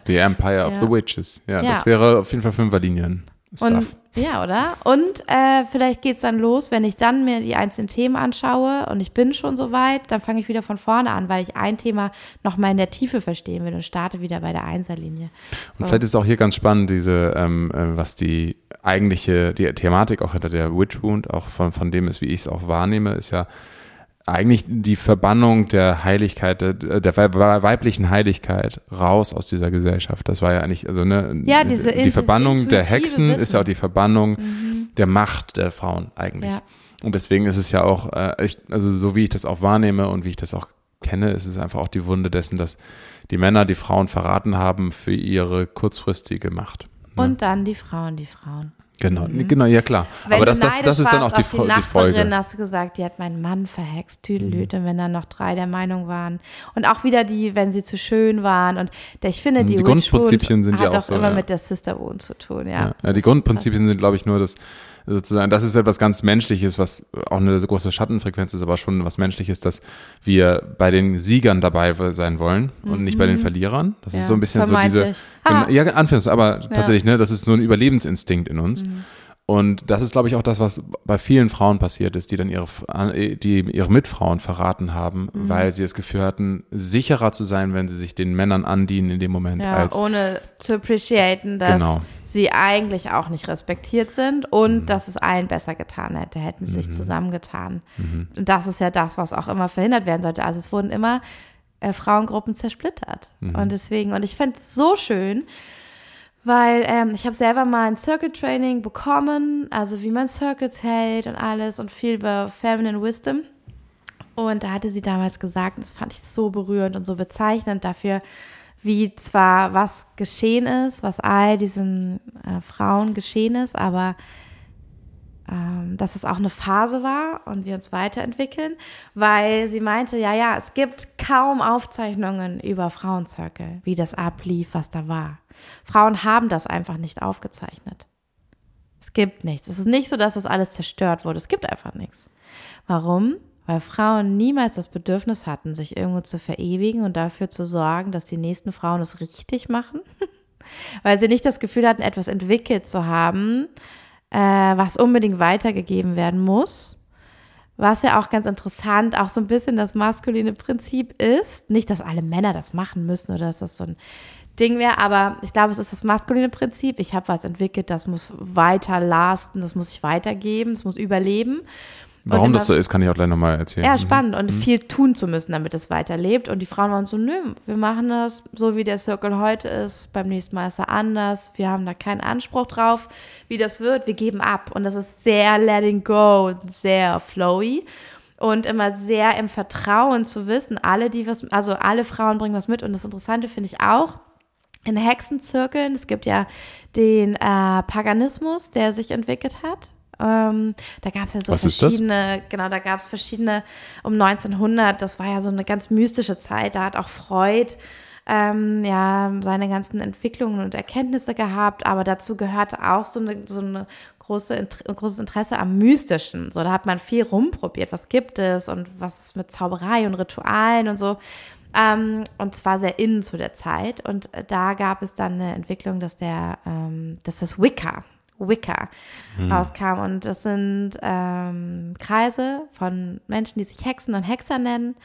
The Empire of Ja. the Witches. Ja, Ja. das wäre auf jeden Fall Fünferlinien. Stuff. Und ja, oder? Und äh, vielleicht geht's dann los, wenn ich dann mir die einzelnen Themen anschaue und ich bin schon so weit, dann fange ich wieder von vorne an, weil ich ein Thema noch mal in der Tiefe verstehen will und starte wieder bei der Einserlinie. Und vielleicht ist auch hier ganz spannend, diese, ähm, äh, was die eigentliche, die Thematik auch hinter der Witch Wound, auch von, von dem ist, wie ich es auch wahrnehme, ist ja eigentlich die Verbannung der Heiligkeit, der, der wei- weiblichen Heiligkeit raus aus dieser Gesellschaft. Das war ja eigentlich, also ne, Ja, diese- die Verbannung der Hexen ist Wissen. ja auch die Verbannung der Macht der Frauen eigentlich. Ja. Und deswegen ist es ja auch, äh, ich, also so wie ich das auch wahrnehme und wie ich das auch kenne, ist es einfach auch die Wunde dessen, dass die Männer die Frauen verraten haben für ihre kurzfristige Macht. Und dann die Frauen, die Frauen. Genau, genau, ja klar. Mhm. Wenn Aber das, das, das ist dann auch die, die Nachbarin, Folge. Mhm. hast du gesagt, die hat meinen Mann verhext, Tüdelüt, und wenn dann noch drei der Meinung waren. Und auch wieder die, wenn sie zu schön waren. Und ich finde, die, Die Witch Grundprinzipien sind ja hat auch auch so, immer ja. mit der Sister Wound zu tun, ja. Ja, ja, die Grundprinzipien sind, glaube ich, nur das, sozusagen, das ist etwas ganz Menschliches, was auch eine große Schattenfrequenz ist, aber schon was Menschliches, dass wir bei den Siegern dabei sein wollen und nicht bei den Verlierern. Das Mhm. Ja, ist so ein bisschen so diese. Ah. Ja, Anfangs, aber tatsächlich, ne, das ist so ein Überlebensinstinkt in uns. Mhm. Und das ist, glaube ich, auch das, was bei vielen Frauen passiert ist, die dann ihre, die ihre Mitfrauen verraten haben, Mhm. weil sie das Gefühl hatten, sicherer zu sein, wenn sie sich den Männern andienen in dem Moment, Ja, als ohne zu appreciaten, dass Genau. sie eigentlich auch nicht respektiert sind und dass es allen besser getan hätte, hätten sie sich zusammengetan. Und das ist ja das, was auch immer verhindert werden sollte. Also es wurden immer äh, Frauengruppen zersplittert. Und deswegen, und ich fände es so schön, weil ähm, ich habe selber mal ein Circle Training bekommen, also wie man Circles hält und alles und viel über Feminine Wisdom. Und da hatte sie damals gesagt, das fand ich so berührend und so bezeichnend dafür, wie zwar was geschehen ist, was all diesen äh, Frauen geschehen ist, aber ähm, dass es auch eine Phase war und wir uns weiterentwickeln, weil sie meinte, ja, ja, es gibt kaum Aufzeichnungen über Frauencircle, wie das ablief, was da war. Frauen haben das einfach nicht aufgezeichnet. Es gibt nichts. Es ist nicht so, dass das alles zerstört wurde. Es gibt einfach nichts. Warum? Weil Frauen niemals das Bedürfnis hatten, sich irgendwo zu verewigen und dafür zu sorgen, dass die nächsten Frauen es richtig machen. Weil sie nicht das Gefühl hatten, etwas entwickelt zu haben, äh, was unbedingt weitergegeben werden muss. Was ja auch ganz interessant, auch so ein bisschen das maskuline Prinzip ist. Nicht, dass alle Männer das machen müssen oder dass das so ein Ding wäre, aber ich glaube, es ist das maskuline Prinzip. Ich habe was entwickelt, das muss weiter lasten, das muss ich weitergeben, es muss überleben. Warum das so ist, kann ich auch gleich nochmal erzählen. Ja, spannend. Und mhm. viel tun zu müssen, damit es weiterlebt. Und die Frauen waren so, nö, wir machen das so, wie der Circle heute ist. Beim nächsten Mal ist er anders. Wir haben da keinen Anspruch drauf, wie das wird. Wir geben ab. Und das ist sehr letting go, sehr flowy. Und immer sehr im Vertrauen zu wissen, alle, die was, also alle Frauen bringen was mit. Und das Interessante finde ich auch, in Hexenzirkeln, es gibt ja den äh, Paganismus, der sich entwickelt hat. Ähm, da gab es ja so Was verschiedene, genau, da gab es verschiedene um 1900, das war ja so eine ganz mystische Zeit, da hat auch Freud ähm, ja seine ganzen Entwicklungen und Erkenntnisse gehabt, aber dazu gehörte auch so eine, so eine große, großes Interesse am Mystischen. So, da hat man viel rumprobiert, was gibt es und was ist mit Zauberei und Ritualen und so. Ähm, und zwar sehr innen zu der Zeit. Und da gab es dann eine Entwicklung, dass der, ähm, dass das Wicca, Wicca hm. rauskam. Und das sind ähm, Kreise von Menschen, die sich Hexen und Hexer nennen.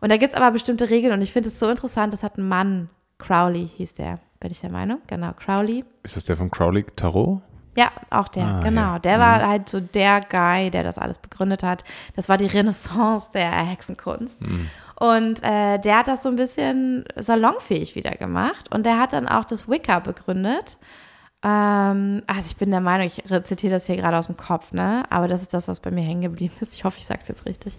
Und da gibt es aber bestimmte Regeln. Und ich finde es so interessant, das hat ein Mann, Crowley hieß der, bin ich der Meinung. Genau, Crowley. Ist das der von Crowley Tarot? Ja, auch der, ah, genau. Ja. Der mhm. war halt so der Guy, der das alles begründet hat. Das war die Renaissance der Hexenkunst. Mhm. Und äh, der hat das so ein bisschen salonfähig wieder gemacht. Und der hat dann auch das Wicca begründet. Ähm, also ich bin der Meinung, ich rezitiere das hier gerade aus dem Kopf, ne? Aber das ist das, was bei mir hängen geblieben ist. Ich hoffe, ich sage es jetzt richtig.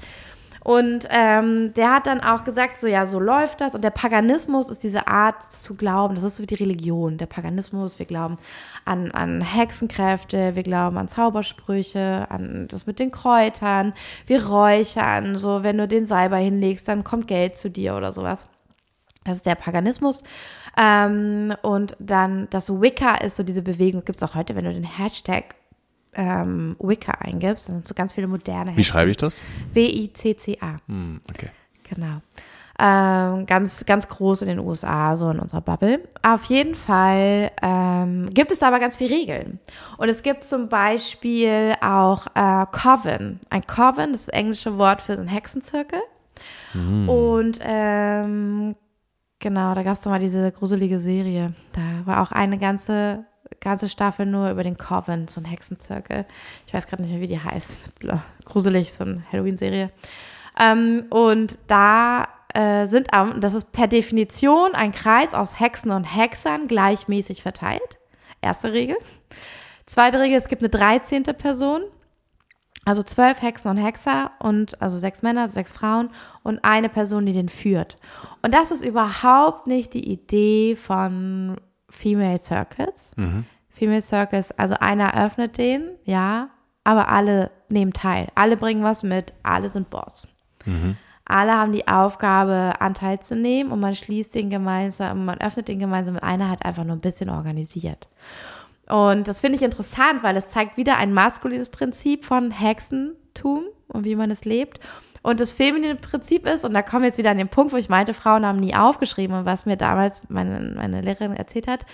Und ähm, der hat dann auch gesagt, so ja, so läuft das. Und der Paganismus ist diese Art zu glauben, das ist so wie die Religion. Der Paganismus, wir glauben an, an Hexenkräfte, wir glauben an Zaubersprüche, an das mit den Kräutern, wir räuchern, so wenn du den Salber hinlegst, dann kommt Geld zu dir oder sowas. Das ist der Paganismus. Ähm, und dann das Wicca ist so diese Bewegung, gibt es auch heute, wenn du den Hashtag ähm, Wicca eingibst, dann sind so ganz viele moderne Hexen. Wie schreibe ich das? W-I-C-C-A. Hm, okay. Genau. Ähm, ganz, ganz groß in den USA, so in unserer Bubble. Auf jeden Fall ähm, gibt es da aber ganz viele Regeln. Und es gibt zum Beispiel auch äh, Coven. Ein Coven, das ist das englische Wort für so einen Hexenzirkel. Mhm. Und ähm, genau, da gab es doch mal diese gruselige Serie. Da war auch eine ganze ganze Staffel nur über den Coven, so ein Hexenzirkel. Ich weiß gerade nicht mehr, wie die heißt. Gruselig, so eine Halloween-Serie. Ähm, und da äh, sind, ähm, das ist per Definition ein Kreis aus Hexen und Hexern gleichmäßig verteilt. Erste Regel. Zweite Regel, es gibt eine 13. Person. Also zwölf Hexen und Hexer und also sechs Männer, sechs Frauen und eine Person, die den führt. Und das ist überhaupt nicht die Idee von Female Circles. Mhm. Female Circles, also einer öffnet den, ja, aber alle nehmen teil. Alle bringen was mit, alle sind Boss. Mhm. Alle haben die Aufgabe, Anteil zu nehmen und man schließt den gemeinsam, man öffnet den gemeinsam und einer hat einfach nur ein bisschen organisiert. Und das finde ich interessant, weil es zeigt wieder ein maskulines Prinzip von Hexentum und wie man es lebt. Und das feminine Prinzip ist, und da kommen wir jetzt wieder an den Punkt, wo ich meinte, Frauen haben nie aufgeschrieben und was mir damals meine, meine Lehrerin erzählt hat.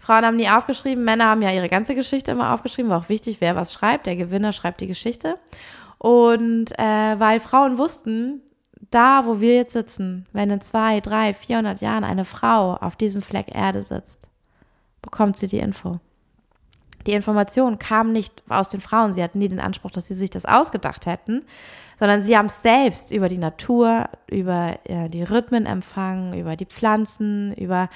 Frauen haben nie aufgeschrieben, Männer haben ja ihre ganze Geschichte immer aufgeschrieben, war auch wichtig, wer was schreibt. Der Gewinner schreibt die Geschichte. Und äh, weil Frauen wussten, da, wo wir jetzt sitzen, wenn in zwei, drei, vierhundert Jahren eine Frau auf diesem Fleck Erde sitzt, bekommt sie die Info. Die Information kam nicht aus den Frauen. Sie hatten nie den Anspruch, dass sie sich das ausgedacht hätten, sondern sie haben es selbst über die Natur, über äh, die Rhythmen empfangen, über die Pflanzen, über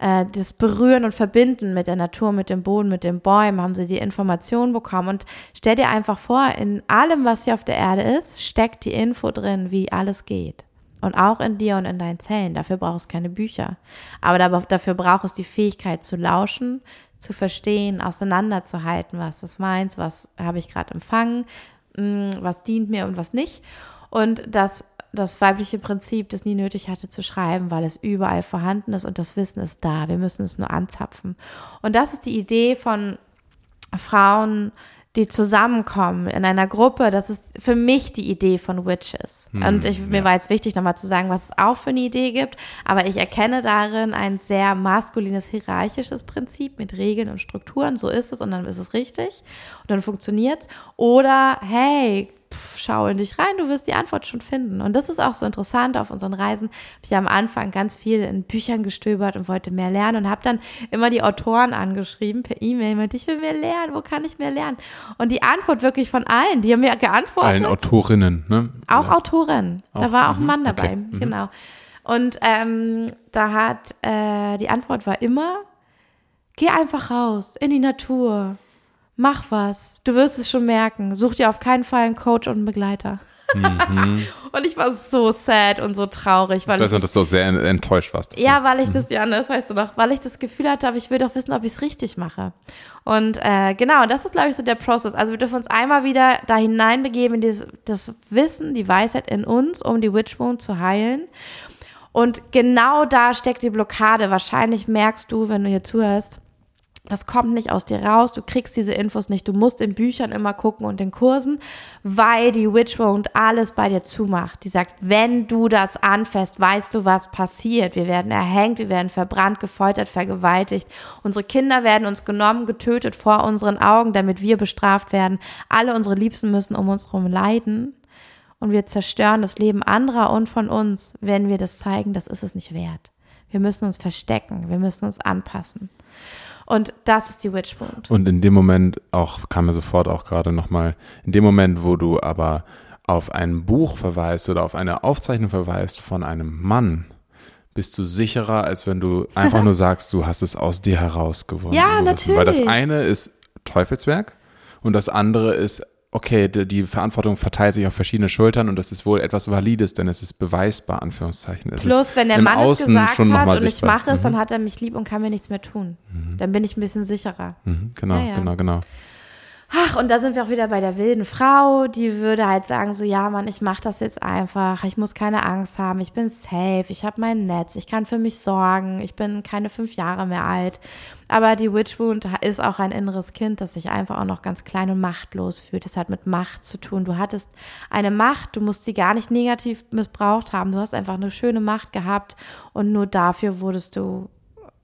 äh, das Berühren und Verbinden mit der Natur, mit dem Boden, mit den Bäumen, haben sie die Informationen bekommen. Und stell dir einfach vor, in allem, was hier auf der Erde ist, steckt die Info drin, wie alles geht. Und auch in dir und in deinen Zellen. Dafür brauchst du keine Bücher. Aber dafür brauchst du die Fähigkeit zu lauschen, zu verstehen, auseinanderzuhalten, was das meint, was habe ich gerade empfangen, was dient mir und was nicht. Und das, das weibliche Prinzip, das nie nötig hatte zu schreiben, weil es überall vorhanden ist und das Wissen ist da. Wir müssen es nur anzapfen. Und das ist die Idee von Frauen, die zusammenkommen in einer Gruppe, das ist für mich die Idee von Witches. Hm, und ich, mir ja. war jetzt wichtig, nochmal zu sagen, was es auch für eine Idee gibt. Aber ich erkenne darin ein sehr maskulines, hierarchisches Prinzip mit Regeln und Strukturen. So ist es und dann ist es richtig und dann funktioniert's. Oder, hey, pff, schau in dich rein, du wirst die Antwort schon finden. Und das ist auch so interessant auf unseren Reisen. Habe ich am Anfang ganz viel in Büchern gestöbert und wollte mehr lernen und habe dann immer die Autoren angeschrieben per E-Mail, meinte, ich will mehr lernen, wo kann ich mehr lernen? Und die Antwort wirklich von allen, die haben mir geantwortet. Allen Autorinnen, ne? Auch Autorin. Da Auch, war auch ein mhm, Mann dabei, mhm. genau. Und ähm, da hat äh, die Antwort war immer: Geh einfach raus in die Natur, mach was. Du wirst es schon merken. Such dir auf keinen Fall einen Coach und einen Begleiter. und ich war so sad und so traurig, weil Ich weiß ich dass du auch sehr enttäuscht warst. ja, weil ich das, ja, das weißt du noch, weil ich das Gefühl hatte, aber ich will doch wissen, ob ich es richtig mache. Und äh, genau, das ist, glaube ich, so der Prozess. Also wir dürfen uns einmal wieder da hineinbegeben in dieses, das Wissen, die Weisheit in uns, um die Witch Wound zu heilen. Und genau da steckt die Blockade. Wahrscheinlich merkst du, wenn du hier zuhörst, das kommt nicht aus dir raus, du kriegst diese Infos nicht, du musst in Büchern immer gucken und in Kursen, weil die Witch Wound alles bei dir zumacht. Die sagt, wenn du das anfasst, weißt du, was passiert. Wir werden erhängt, wir werden verbrannt, gefoltert, vergewaltigt. Unsere Kinder werden uns genommen, getötet vor unseren Augen, damit wir bestraft werden. Alle unsere Liebsten müssen um uns herum leiden. Und wir zerstören das Leben anderer und von uns, wenn wir das zeigen, das ist es nicht wert. Wir müssen uns verstecken, wir müssen uns anpassen. Und das ist die Witch Wound. Und in dem Moment auch, kam mir sofort auch gerade nochmal, in dem Moment, wo du aber auf ein Buch verweist oder auf eine Aufzeichnung verweist von einem Mann, bist du sicherer, als wenn du einfach nur sagst, du hast es aus dir herausgewonnen. Ja, Gewissen. Weil das natürlich. eine ist Teufelswerk und das andere ist, okay, die, die Verantwortung verteilt sich auf verschiedene Schultern und das ist wohl etwas Valides, denn es ist beweisbar, Anführungszeichen. Es Plus, wenn der Mann es Außen gesagt schon noch hat mal und ich mache es, dann hat er mich lieb und kann mir nichts mehr tun. Dann bin ich ein bisschen sicherer. Mhm, genau, Ja, ja. genau, genau. Ach, und da sind wir auch wieder bei der wilden Frau, die würde halt sagen, so ja, Mann, ich mache das jetzt einfach, ich muss keine Angst haben, ich bin safe, ich habe mein Netz, ich kann für mich sorgen, ich bin keine fünf Jahre mehr alt. Aber die Witch Wound ist auch ein inneres Kind, das sich einfach auch noch ganz klein und machtlos fühlt. Das hat mit Macht zu tun. Du hattest eine Macht, du musst sie gar nicht negativ missbraucht haben. Du hast einfach eine schöne Macht gehabt und nur dafür wurdest du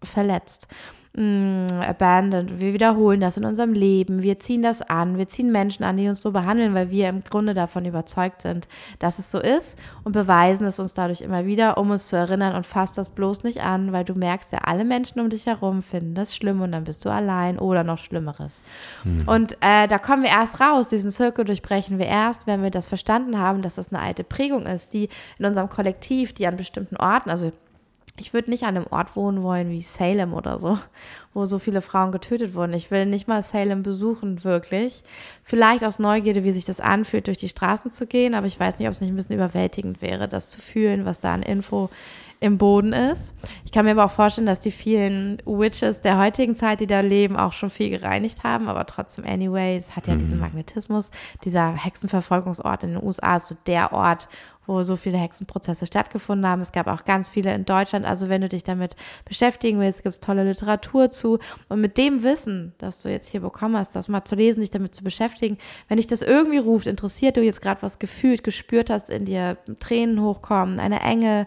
verletzt. Mm, abandoned. Wir wiederholen das in unserem Leben. Wir ziehen das an. Wir ziehen Menschen an, die uns so behandeln, weil wir im Grunde davon überzeugt sind, dass es so ist und beweisen es uns dadurch immer wieder, um uns zu erinnern und fass das bloß nicht an, weil du merkst ja, alle Menschen um dich herum finden das schlimm und dann bist du allein oder noch Schlimmeres. Und äh, da kommen wir erst raus. Diesen Zirkel durchbrechen wir erst, wenn wir das verstanden haben, dass das eine alte Prägung ist, die in unserem Kollektiv, die an bestimmten Orten, also ich würde nicht an einem Ort wohnen wollen wie Salem oder so, wo so viele Frauen getötet wurden. Ich will nicht mal Salem besuchen, wirklich. Vielleicht aus Neugierde, wie sich das anfühlt, durch die Straßen zu gehen, aber ich weiß nicht, ob es nicht ein bisschen überwältigend wäre, das zu fühlen, was da an Info im Boden ist. Ich kann mir aber auch vorstellen, dass die vielen Witches der heutigen Zeit, die da leben, auch schon viel gereinigt haben, aber trotzdem, anyway, es hat ja diesen Magnetismus. Dieser Hexenverfolgungsort in den USA ist so der Ort, wo so viele Hexenprozesse stattgefunden haben. Es gab auch ganz viele in Deutschland. Also wenn du dich damit beschäftigen willst, gibt es tolle Literatur zu. Und mit dem Wissen, das du jetzt hier bekommen hast, das mal zu lesen, dich damit zu beschäftigen, wenn dich das irgendwie ruft, interessiert, du jetzt gerade was gefühlt, gespürt hast, in dir Tränen hochkommen, eine Enge,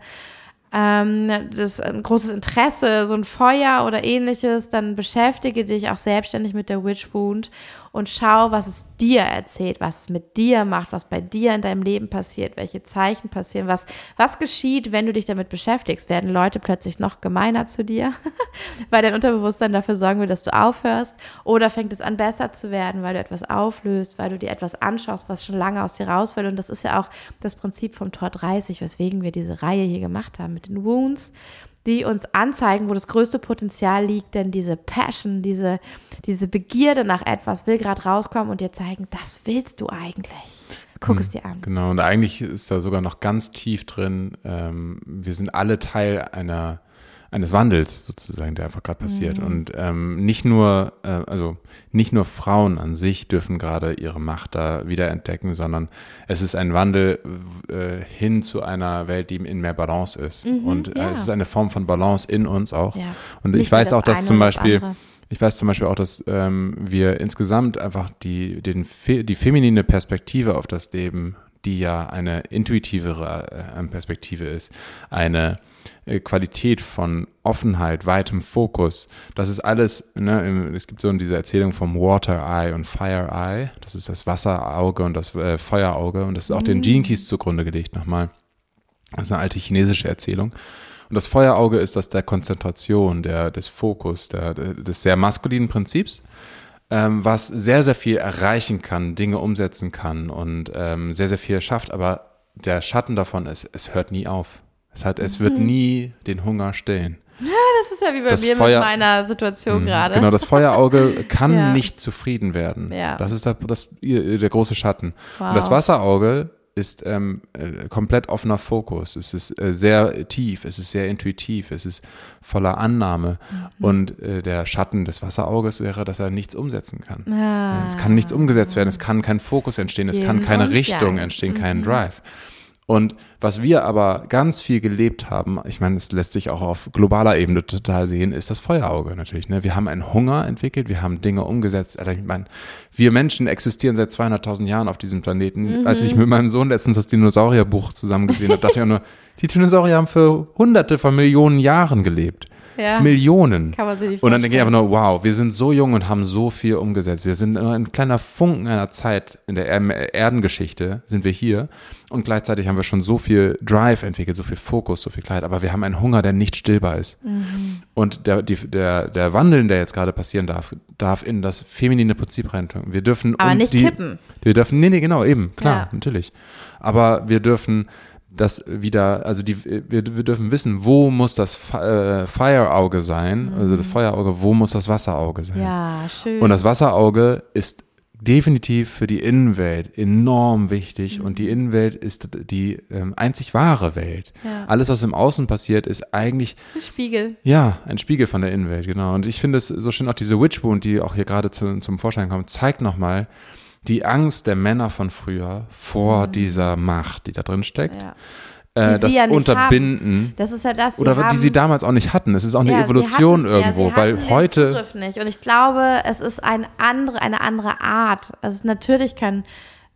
ähm, das ein großes Interesse, so ein Feuer oder ähnliches, dann beschäftige dich auch selbstständig mit der Witch Wound und schau, was es dir erzählt, was es mit dir macht, was bei dir in deinem Leben passiert, welche Zeichen passieren, was, was geschieht, wenn du dich damit beschäftigst. Werden Leute plötzlich noch gemeiner zu dir, weil dein Unterbewusstsein dafür sorgen will, dass du aufhörst? Oder fängt es an, besser zu werden, weil du etwas auflöst, weil du dir etwas anschaust, was schon lange aus dir raus will? Und das ist ja auch das Prinzip vom Tor 30, weswegen wir diese Reihe hier gemacht haben mit den Wounds die uns anzeigen, wo das größte Potenzial liegt, denn diese Passion, diese, diese Begierde nach etwas will gerade rauskommen und dir zeigen, das willst du eigentlich. Guck es dir an. Genau, und eigentlich ist da sogar noch ganz tief drin, ähm, wir sind alle Teil einer eines Wandels sozusagen, der einfach gerade passiert. Mhm. Und ähm, nicht nur, äh, also nicht nur Frauen an sich dürfen gerade ihre Macht da wiederentdecken, sondern es ist ein Wandel äh, hin zu einer Welt, die in mehr Balance ist. und äh, Mhm, ja. es ist eine Form von Balance in uns auch. Ja. Und Nicht ich weiß das auch, dass zum das Beispiel. Ich weiß zum Beispiel auch, dass ähm, wir insgesamt einfach die, den, die feminine Perspektive auf das Leben, die ja eine intuitivere äh, Perspektive ist, eine Qualität von Offenheit, weitem Fokus. Das ist alles, ne, es gibt so diese Erzählung vom Water Eye und Fire Eye. Das ist das Wasserauge und das äh, Feuerauge. Und das ist auch mhm. den Gene Keys zugrunde gelegt nochmal. Das ist eine alte chinesische Erzählung. Und das Feuerauge ist das der Konzentration, der, des Fokus, der, des sehr maskulinen Prinzips, ähm, was sehr, sehr viel erreichen kann, Dinge umsetzen kann und ähm, sehr, sehr viel schafft. Aber der Schatten davon ist, es hört nie auf. Es, hat, es wird mhm. nie den Hunger stillen. Ja, das ist ja wie bei das mir Feuer, mit meiner Situation mhm, gerade. Genau, das Feuerauge kann ja. nicht zufrieden werden. Ja. Das ist der, das, der große Schatten. Wow. Und das Wasserauge ist ähm, äh, komplett offener Fokus. Es ist äh, sehr tief, es ist sehr intuitiv, es ist voller Annahme. Mhm. Und äh, der Schatten des Wasserauges wäre, dass er nichts umsetzen kann. Ah. Es kann nichts umgesetzt werden, es kann kein Fokus entstehen, es kann keine Richtung entstehen, mhm. kein Drive. Und was wir aber ganz viel gelebt haben, ich meine, es lässt sich auch auf globaler Ebene total sehen, ist das Feuerauge natürlich. Ne? Wir haben einen Hunger entwickelt, wir haben Dinge umgesetzt. Also ich meine, wir Menschen existieren seit 200.000 Jahren auf diesem Planeten. Mhm. Als ich mit meinem Sohn letztens das Dinosaurierbuch zusammen gesehen habe, dachte ich auch nur, die Dinosaurier haben für hunderte von Millionen Jahren gelebt. Ja. Millionen. Kann man sich nicht und dann denke ich einfach nur, wow, wir sind so jung und haben so viel umgesetzt. Wir sind nur ein kleiner Funken einer Zeit in der Erdengeschichte sind wir hier und gleichzeitig haben wir schon so viel Drive entwickelt, so viel Fokus, so viel Klarheit, aber wir haben einen Hunger, der nicht stillbar ist. Mhm. Und der, die, der, der Wandel, der jetzt gerade passieren darf, darf in das feminine Prinzip reintun. Wir dürfen aber nicht die, kippen. Wir dürfen, nee, nee, genau, eben, klar, ja. natürlich. Aber wir dürfen das wieder, also die, wir, wir dürfen wissen, wo muss das äh, Fire-Auge sein, mhm. also das Feuerauge, wo muss das Wasserauge sein. Ja, schön. Und das Wasserauge ist definitiv für die Innenwelt enorm wichtig mhm. und die Innenwelt ist die ähm, einzig wahre Welt. Ja. Alles, was im Außen passiert, ist eigentlich ein Spiegel. Ja, ein Spiegel von der Innenwelt, genau. Und ich finde es so schön, auch diese Witchwound, die auch hier gerade zu, zum Vorschein kommt, zeigt nochmal, die Angst der Männer von früher vor mhm. dieser Macht, die da drin steckt. Ja. Äh, das ja Unterbinden. Haben. Das ist ja das. Oder haben, die sie damals auch nicht hatten. Es ist auch eine ja, Evolution hatten, irgendwo, ja, weil heute. Zugriff nicht. Und ich glaube, es ist ein andere, eine andere Art. Also natürlich können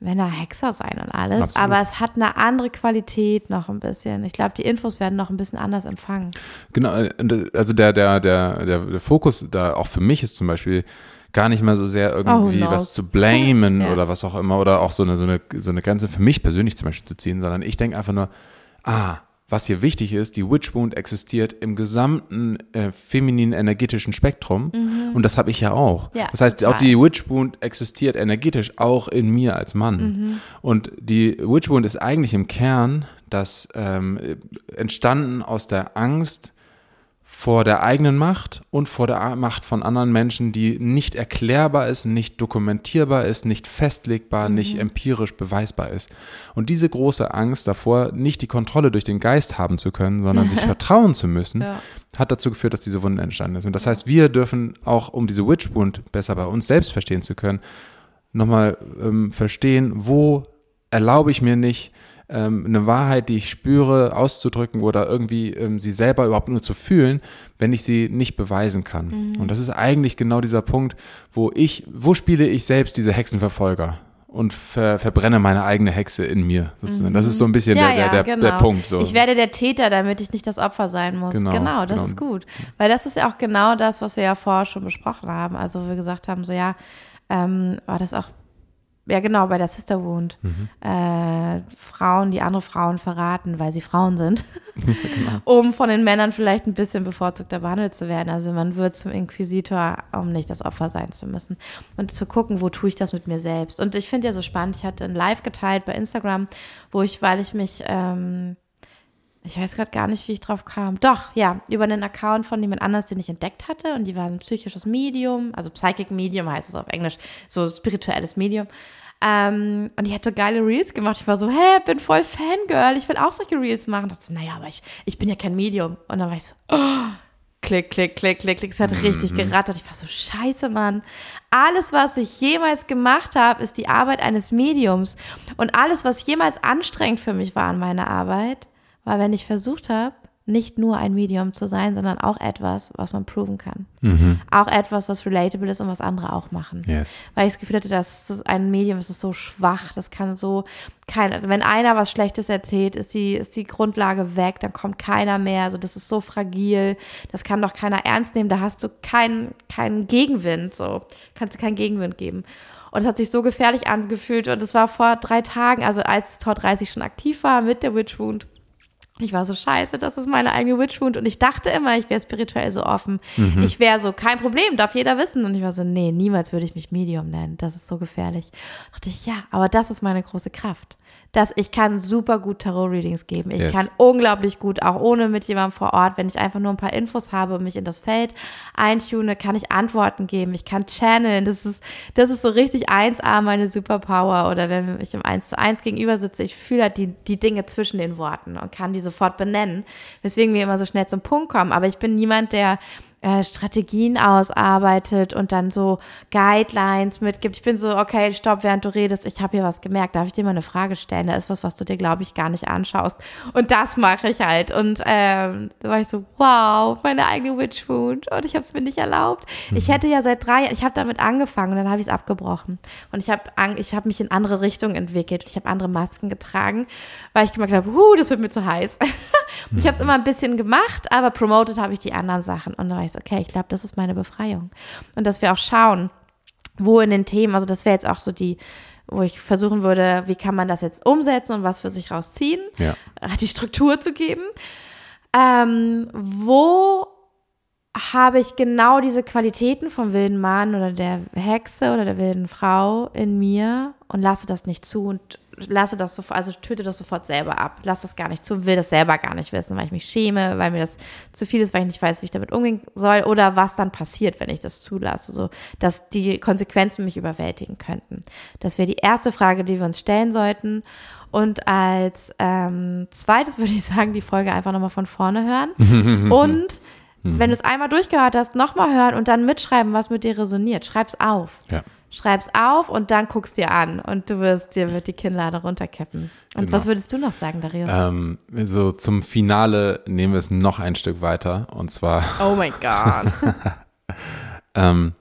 Männer Hexer sein und alles, Absolut. aber es hat eine andere Qualität noch ein bisschen. Ich glaube, die Infos werden noch ein bisschen anders empfangen. Genau, also der, der, der, der, Fokus da auch für mich ist zum Beispiel gar nicht mal so sehr irgendwie oh, was zu blamen ja. oder was auch immer oder auch so eine, so eine, so eine Grenze für mich persönlich zum Beispiel zu ziehen, sondern ich denke einfach nur, ah, was hier wichtig ist, die Witch Wound existiert im gesamten äh, femininen energetischen Spektrum mhm. und das habe ich ja auch. Ja, das heißt, total. auch die Witch Wound existiert energetisch auch in mir als Mann. Mhm. Und die Witch Wound ist eigentlich im Kern das ähm, entstanden aus der Angst, vor der eigenen Macht und vor der Macht von anderen Menschen, die nicht erklärbar ist, nicht dokumentierbar ist, nicht festlegbar, mhm. nicht empirisch beweisbar ist. Und diese große Angst davor, nicht die Kontrolle durch den Geist haben zu können, sondern sich vertrauen zu müssen, ja. hat dazu geführt, dass diese Wunde entstanden ist. Und das heißt, wir dürfen auch, um diese Witch-Wund besser bei uns selbst verstehen zu können, nochmal ähm, verstehen, wo erlaube ich mir nicht, ähm, eine Wahrheit, die ich spüre, auszudrücken oder irgendwie ähm, sie selber überhaupt nur zu fühlen, wenn ich sie nicht beweisen kann. Mhm. Und das ist eigentlich genau dieser Punkt, wo ich, wo spiele ich selbst diese Hexenverfolger? und ver, verbrenne meine eigene Hexe in mir sozusagen. Das ist so ein bisschen ja, der, der, der, genau. der, Punkt. So. Ich werde der Täter, damit ich nicht das Opfer sein muss. Genau, genau das genau. ist gut. Weil das ist ja auch genau das, was wir ja vorher schon besprochen haben. Also wir gesagt haben, so ja, ähm, war das auch ja genau, bei der Sister Wound. Mhm. Äh, Frauen, die andere Frauen verraten, weil sie Frauen sind, genau. um von den Männern vielleicht ein bisschen bevorzugter behandelt zu werden. Also man wird zum Inquisitor, um nicht das Opfer sein zu müssen. Und zu gucken, wo tue ich das mit mir selbst. Und ich finde ja so spannend, ich hatte ein Live geteilt bei Instagram, wo ich, weil ich mich ähm, ich weiß gerade gar nicht, wie ich drauf kam. Doch, ja, über einen Account von jemand anders, den ich entdeckt hatte. Und die war ein psychisches Medium, also Psychic Medium heißt es auf Englisch, so spirituelles Medium. Ähm, und die hatte geile Reels gemacht. Ich war so, hä, bin voll Fangirl, ich will auch solche Reels machen. Ich dachte, naja, aber ich, ich bin ja kein Medium. Und dann war ich so, oh, klick, klick, klick, klick, klick. Es hat richtig mhm. gerattert. Ich war so, scheiße, Mann. Alles, was ich jemals gemacht habe, ist die Arbeit eines Mediums. Und alles, was jemals anstrengend für mich war an meiner Arbeit, war, wenn ich versucht habe, nicht nur ein Medium zu sein, sondern auch etwas, was man proven kann. Mhm. Auch etwas, was relatable ist und was andere auch machen. Yes. Weil ich das Gefühl hatte, dass das ein Medium das ist so schwach, das kann so keiner, wenn einer was Schlechtes erzählt, ist die, ist die Grundlage weg, dann kommt keiner mehr, also das ist so fragil, das kann doch keiner ernst nehmen, da hast du keinen, keinen Gegenwind, so, kannst du keinen Gegenwind geben. Und es hat sich so gefährlich angefühlt und es war vor drei Tagen, also als Tor 30 schon aktiv war mit der Witch Wound, ich war so scheiße, das ist meine eigene Witchwound und ich dachte immer, ich wäre spirituell so offen. Mhm. Ich wäre so, kein Problem, darf jeder wissen. Und ich war so, nee, niemals würde ich mich Medium nennen. Das ist so gefährlich. Da dachte ich, ja, aber das ist meine große Kraft. Dass ich kann super gut Tarot-Readings geben. Ich Yes. kann unglaublich gut, auch ohne mit jemandem vor Ort, wenn ich einfach nur ein paar Infos habe und mich in das Feld eintune, kann ich Antworten geben. Ich kann channeln. Das ist, das ist so richtig 1A meine Superpower. Oder wenn ich im 1 zu 1 gegenüber sitze, ich fühle halt die, die Dinge zwischen den Worten und kann die sofort benennen. Weswegen wir immer so schnell zum Punkt kommen. Aber ich bin niemand, der äh, Strategien ausarbeitet und dann so Guidelines mitgibt. Ich bin so, okay, stopp, während du redest, ich habe hier was gemerkt, darf ich dir mal eine Frage stellen? Da ist was, was du dir, glaube ich, gar nicht anschaust. Und das mache ich halt. Und ähm, da war ich so, wow, meine eigene Witchwound. Und ich habe es mir nicht erlaubt. Ich hätte ja seit drei, ich habe damit angefangen und dann habe ich es abgebrochen. Und ich habe ich hab mich in andere Richtungen entwickelt. Ich habe andere Masken getragen, weil ich gemerkt habe, huh, das wird mir zu heiß. ich habe es immer ein bisschen gemacht, aber promoted habe ich die anderen Sachen. Und dann war ich so, okay, ich glaube, das ist meine Befreiung. Und dass wir auch schauen, wo in den Themen, also das wäre jetzt auch so die, wo ich versuchen würde, wie kann man das jetzt umsetzen und was für sich rausziehen, Ja. äh, die Struktur zu geben. Ähm, wo habe ich genau diese Qualitäten vom wilden Mann oder der Hexe oder der wilden Frau in mir und lasse das nicht zu und lasse das sofort, also töte das sofort selber ab, lasse das gar nicht zu, will das selber gar nicht wissen, weil ich mich schäme, weil mir das zu viel ist, weil ich nicht weiß, wie ich damit umgehen soll oder was dann passiert, wenn ich das zulasse, so dass die Konsequenzen mich überwältigen könnten. Das wäre die erste Frage, die wir uns stellen sollten. Und als ähm, zweites würde ich sagen, die Folge einfach nochmal von vorne hören. und wenn du es einmal durchgehört hast, nochmal hören und dann mitschreiben, was mit dir resoniert. Schreib's auf. Ja. Schreib's auf und dann guckst dir an und du wirst dir wird die Kinnlade runterkippen. Und Genau. was würdest du noch sagen, Darius? Ähm, so zum Finale nehmen wir es noch ein Stück weiter. Und zwar, oh mein Gott. ähm,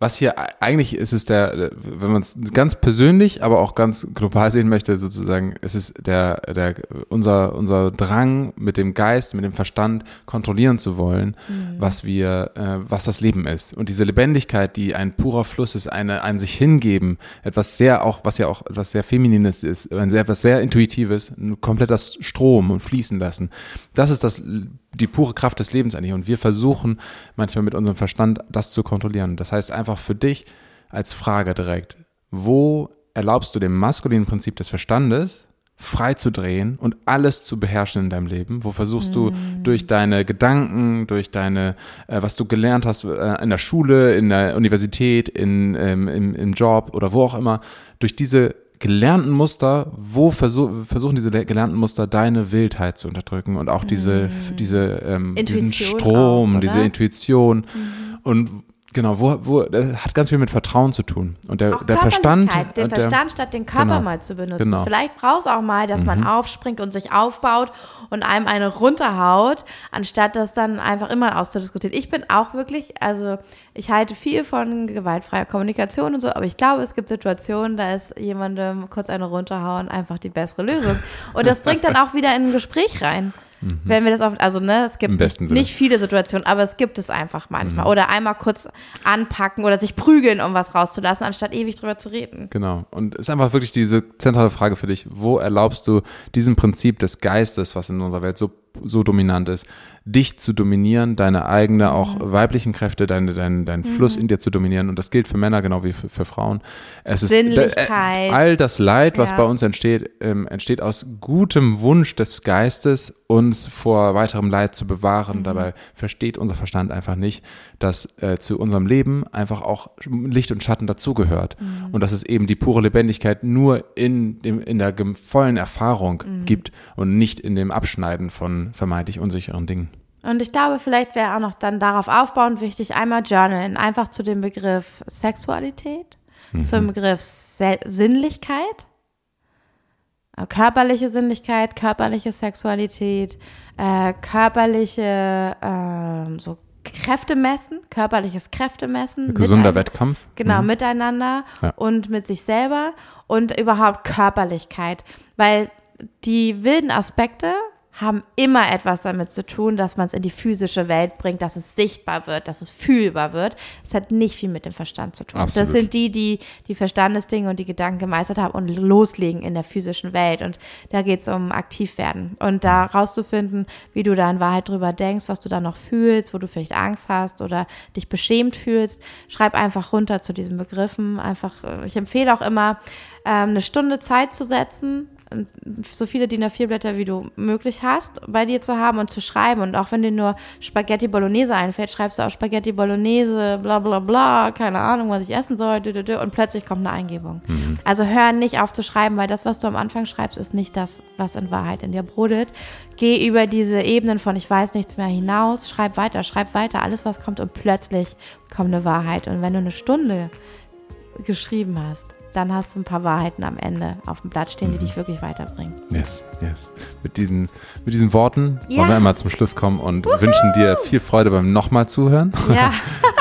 was hier eigentlich ist es der, wenn man es ganz persönlich, aber auch ganz global sehen möchte, sozusagen, es ist der, der, unser, unser Drang mit dem Geist, mit dem Verstand kontrollieren zu wollen, was wir, äh, was das Leben ist. Und diese Lebendigkeit, die ein purer Fluss ist, eine, ein sich hingeben, etwas sehr auch, was ja auch etwas sehr Feminines ist, ein sehr, etwas sehr Intuitives, ein kompletter Strom und fließen lassen. Das ist das, die pure Kraft des Lebens eigentlich. Und wir versuchen manchmal mit unserem Verstand das zu kontrollieren. Das heißt einfach für dich als Frage direkt, wo erlaubst du dem maskulinen Prinzip des Verstandes frei zu drehen und alles zu beherrschen in deinem Leben? Wo versuchst du durch deine Gedanken, durch deine, äh, was du gelernt hast äh, in der Schule, in der Universität, in, ähm, im, im Job oder wo auch immer, durch diese gelernten Muster, wo versuch, versuchen diese le- gelernten Muster deine Wildheit zu unterdrücken und auch diese, diese, ähm, diesen Strom, auch, diese? Intuition und genau, wo, wo, das hat ganz viel mit Vertrauen zu tun. Und der, der Verstand, den und der, Verstand statt den Körper Genau. mal zu benutzen. Genau. Mhm. Vielleicht brauchst du auch mal, dass man aufspringt und sich aufbaut und einem eine runterhaut, anstatt das dann einfach immer auszudiskutieren. Ich bin auch wirklich, also ich halte viel von gewaltfreier Kommunikation und so, aber ich glaube, es gibt Situationen, da ist jemandem kurz eine runterhauen einfach die bessere Lösung. Und das bringt dann auch wieder in ein Gespräch rein. Wenn wir das oft, also ne, es Mhm. Gibt nicht, Sinne. Mhm. nicht viele Situationen, aber es gibt es einfach manchmal. Oder einmal kurz anpacken oder sich prügeln, um was rauszulassen, anstatt ewig drüber zu reden. Genau. Und es ist einfach wirklich diese zentrale Frage für dich. Wo erlaubst du diesem Prinzip des Geistes, was in unserer Welt so, so dominant ist, dich zu dominieren, deine eigene, auch weiblichen Kräfte, deine, dein, dein Fluss in dir zu dominieren. Und das gilt für Männer genau wie für, für Frauen. Es ist Sinnlichkeit. Äh, all das Leid, was Ja. bei uns entsteht, ähm, entsteht aus gutem Wunsch des Geistes, uns vor weiterem Leid zu bewahren. Dabei versteht unser Verstand einfach nicht, dass äh, zu unserem Leben einfach auch Licht und Schatten dazugehört. Und dass es eben die pure Lebendigkeit nur in, dem, in der vollen Erfahrung gibt und nicht in dem Abschneiden von vermeintlich unsicheren Dingen. Und ich glaube, vielleicht wäre auch noch dann darauf aufbauend wichtig, einmal journalen, einfach zu dem Begriff Sexualität, zum Begriff Se Sinnlichkeit. Äh, körperliche Sinnlichkeit, körperliche Sexualität, äh, körperliche äh, so Kräfte messen, körperliches Kräftemessen. Gesunder Wettkampf. Genau, mhm. miteinander ja. und mit sich selber und überhaupt Körperlichkeit. Weil die wilden Aspekte haben immer etwas damit zu tun, dass man es in die physische Welt bringt, dass es sichtbar wird, dass es fühlbar wird. Es hat nicht viel mit dem Verstand zu tun. Absolut. Das sind die, die die Verstandesdinge und die Gedanken gemeistert haben und loslegen in der physischen Welt. Und da geht es um aktiv werden und da rauszufinden, wie du da in Wahrheit drüber denkst, was du da noch fühlst, wo du vielleicht Angst hast oder dich beschämt fühlst. Schreib einfach runter zu diesen Begriffen. Einfach, äh, ich empfehle auch immer, ähm, eine Stunde Zeit zu setzen, so viele DIN A4-Blätter, wie du möglich hast, bei dir zu haben und zu schreiben. Und auch wenn dir nur Spaghetti Bolognese einfällt, schreibst du auch Spaghetti Bolognese, bla bla bla, keine Ahnung, was ich essen soll, und plötzlich kommt eine Eingebung. Mhm. Also hör nicht auf zu schreiben, weil das, was du am Anfang schreibst, ist nicht das, was in Wahrheit in dir brodelt. Geh über diese Ebenen von ich weiß nichts mehr hinaus, schreib weiter, schreib weiter, alles, was kommt und plötzlich kommt eine Wahrheit. Und wenn du eine Stunde geschrieben hast, dann hast du ein paar Wahrheiten am Ende auf dem Blatt stehen, die mhm. dich wirklich weiterbringen. Yes, yes. Mit diesen, mit diesen Worten ja. wollen wir immer zum Schluss kommen und Uhu. wünschen dir viel Freude beim nochmal zuhören. Ja.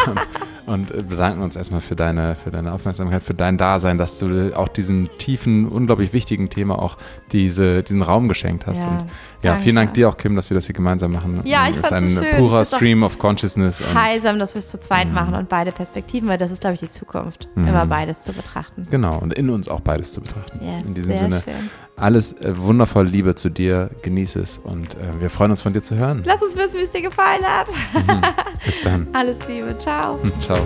und äh, bedanken uns erstmal für deine, für deine Aufmerksamkeit, für dein Dasein, dass du auch diesem tiefen, unglaublich wichtigen Thema auch diese, diesen Raum geschenkt hast. Ja, und ja, danke. vielen Dank dir auch, Kim, dass wir das hier gemeinsam machen. Ja, ich Das ist ein so purer Stream of Consciousness. Heilsam, dass wir es zu zweit mhm. machen und beide Perspektiven, weil das ist, glaube ich, die Zukunft, mhm. immer beides zu betrachten. Genau, und in uns auch beides zu betrachten. Yes, in diesem Sinne. Schön. Alles äh, wundervoll Liebe zu dir, genieße es und äh, wir freuen uns von dir zu hören. Lass uns wissen, wie es dir gefallen hat. Mhm. Bis dann. Alles Liebe, ciao. Ciao.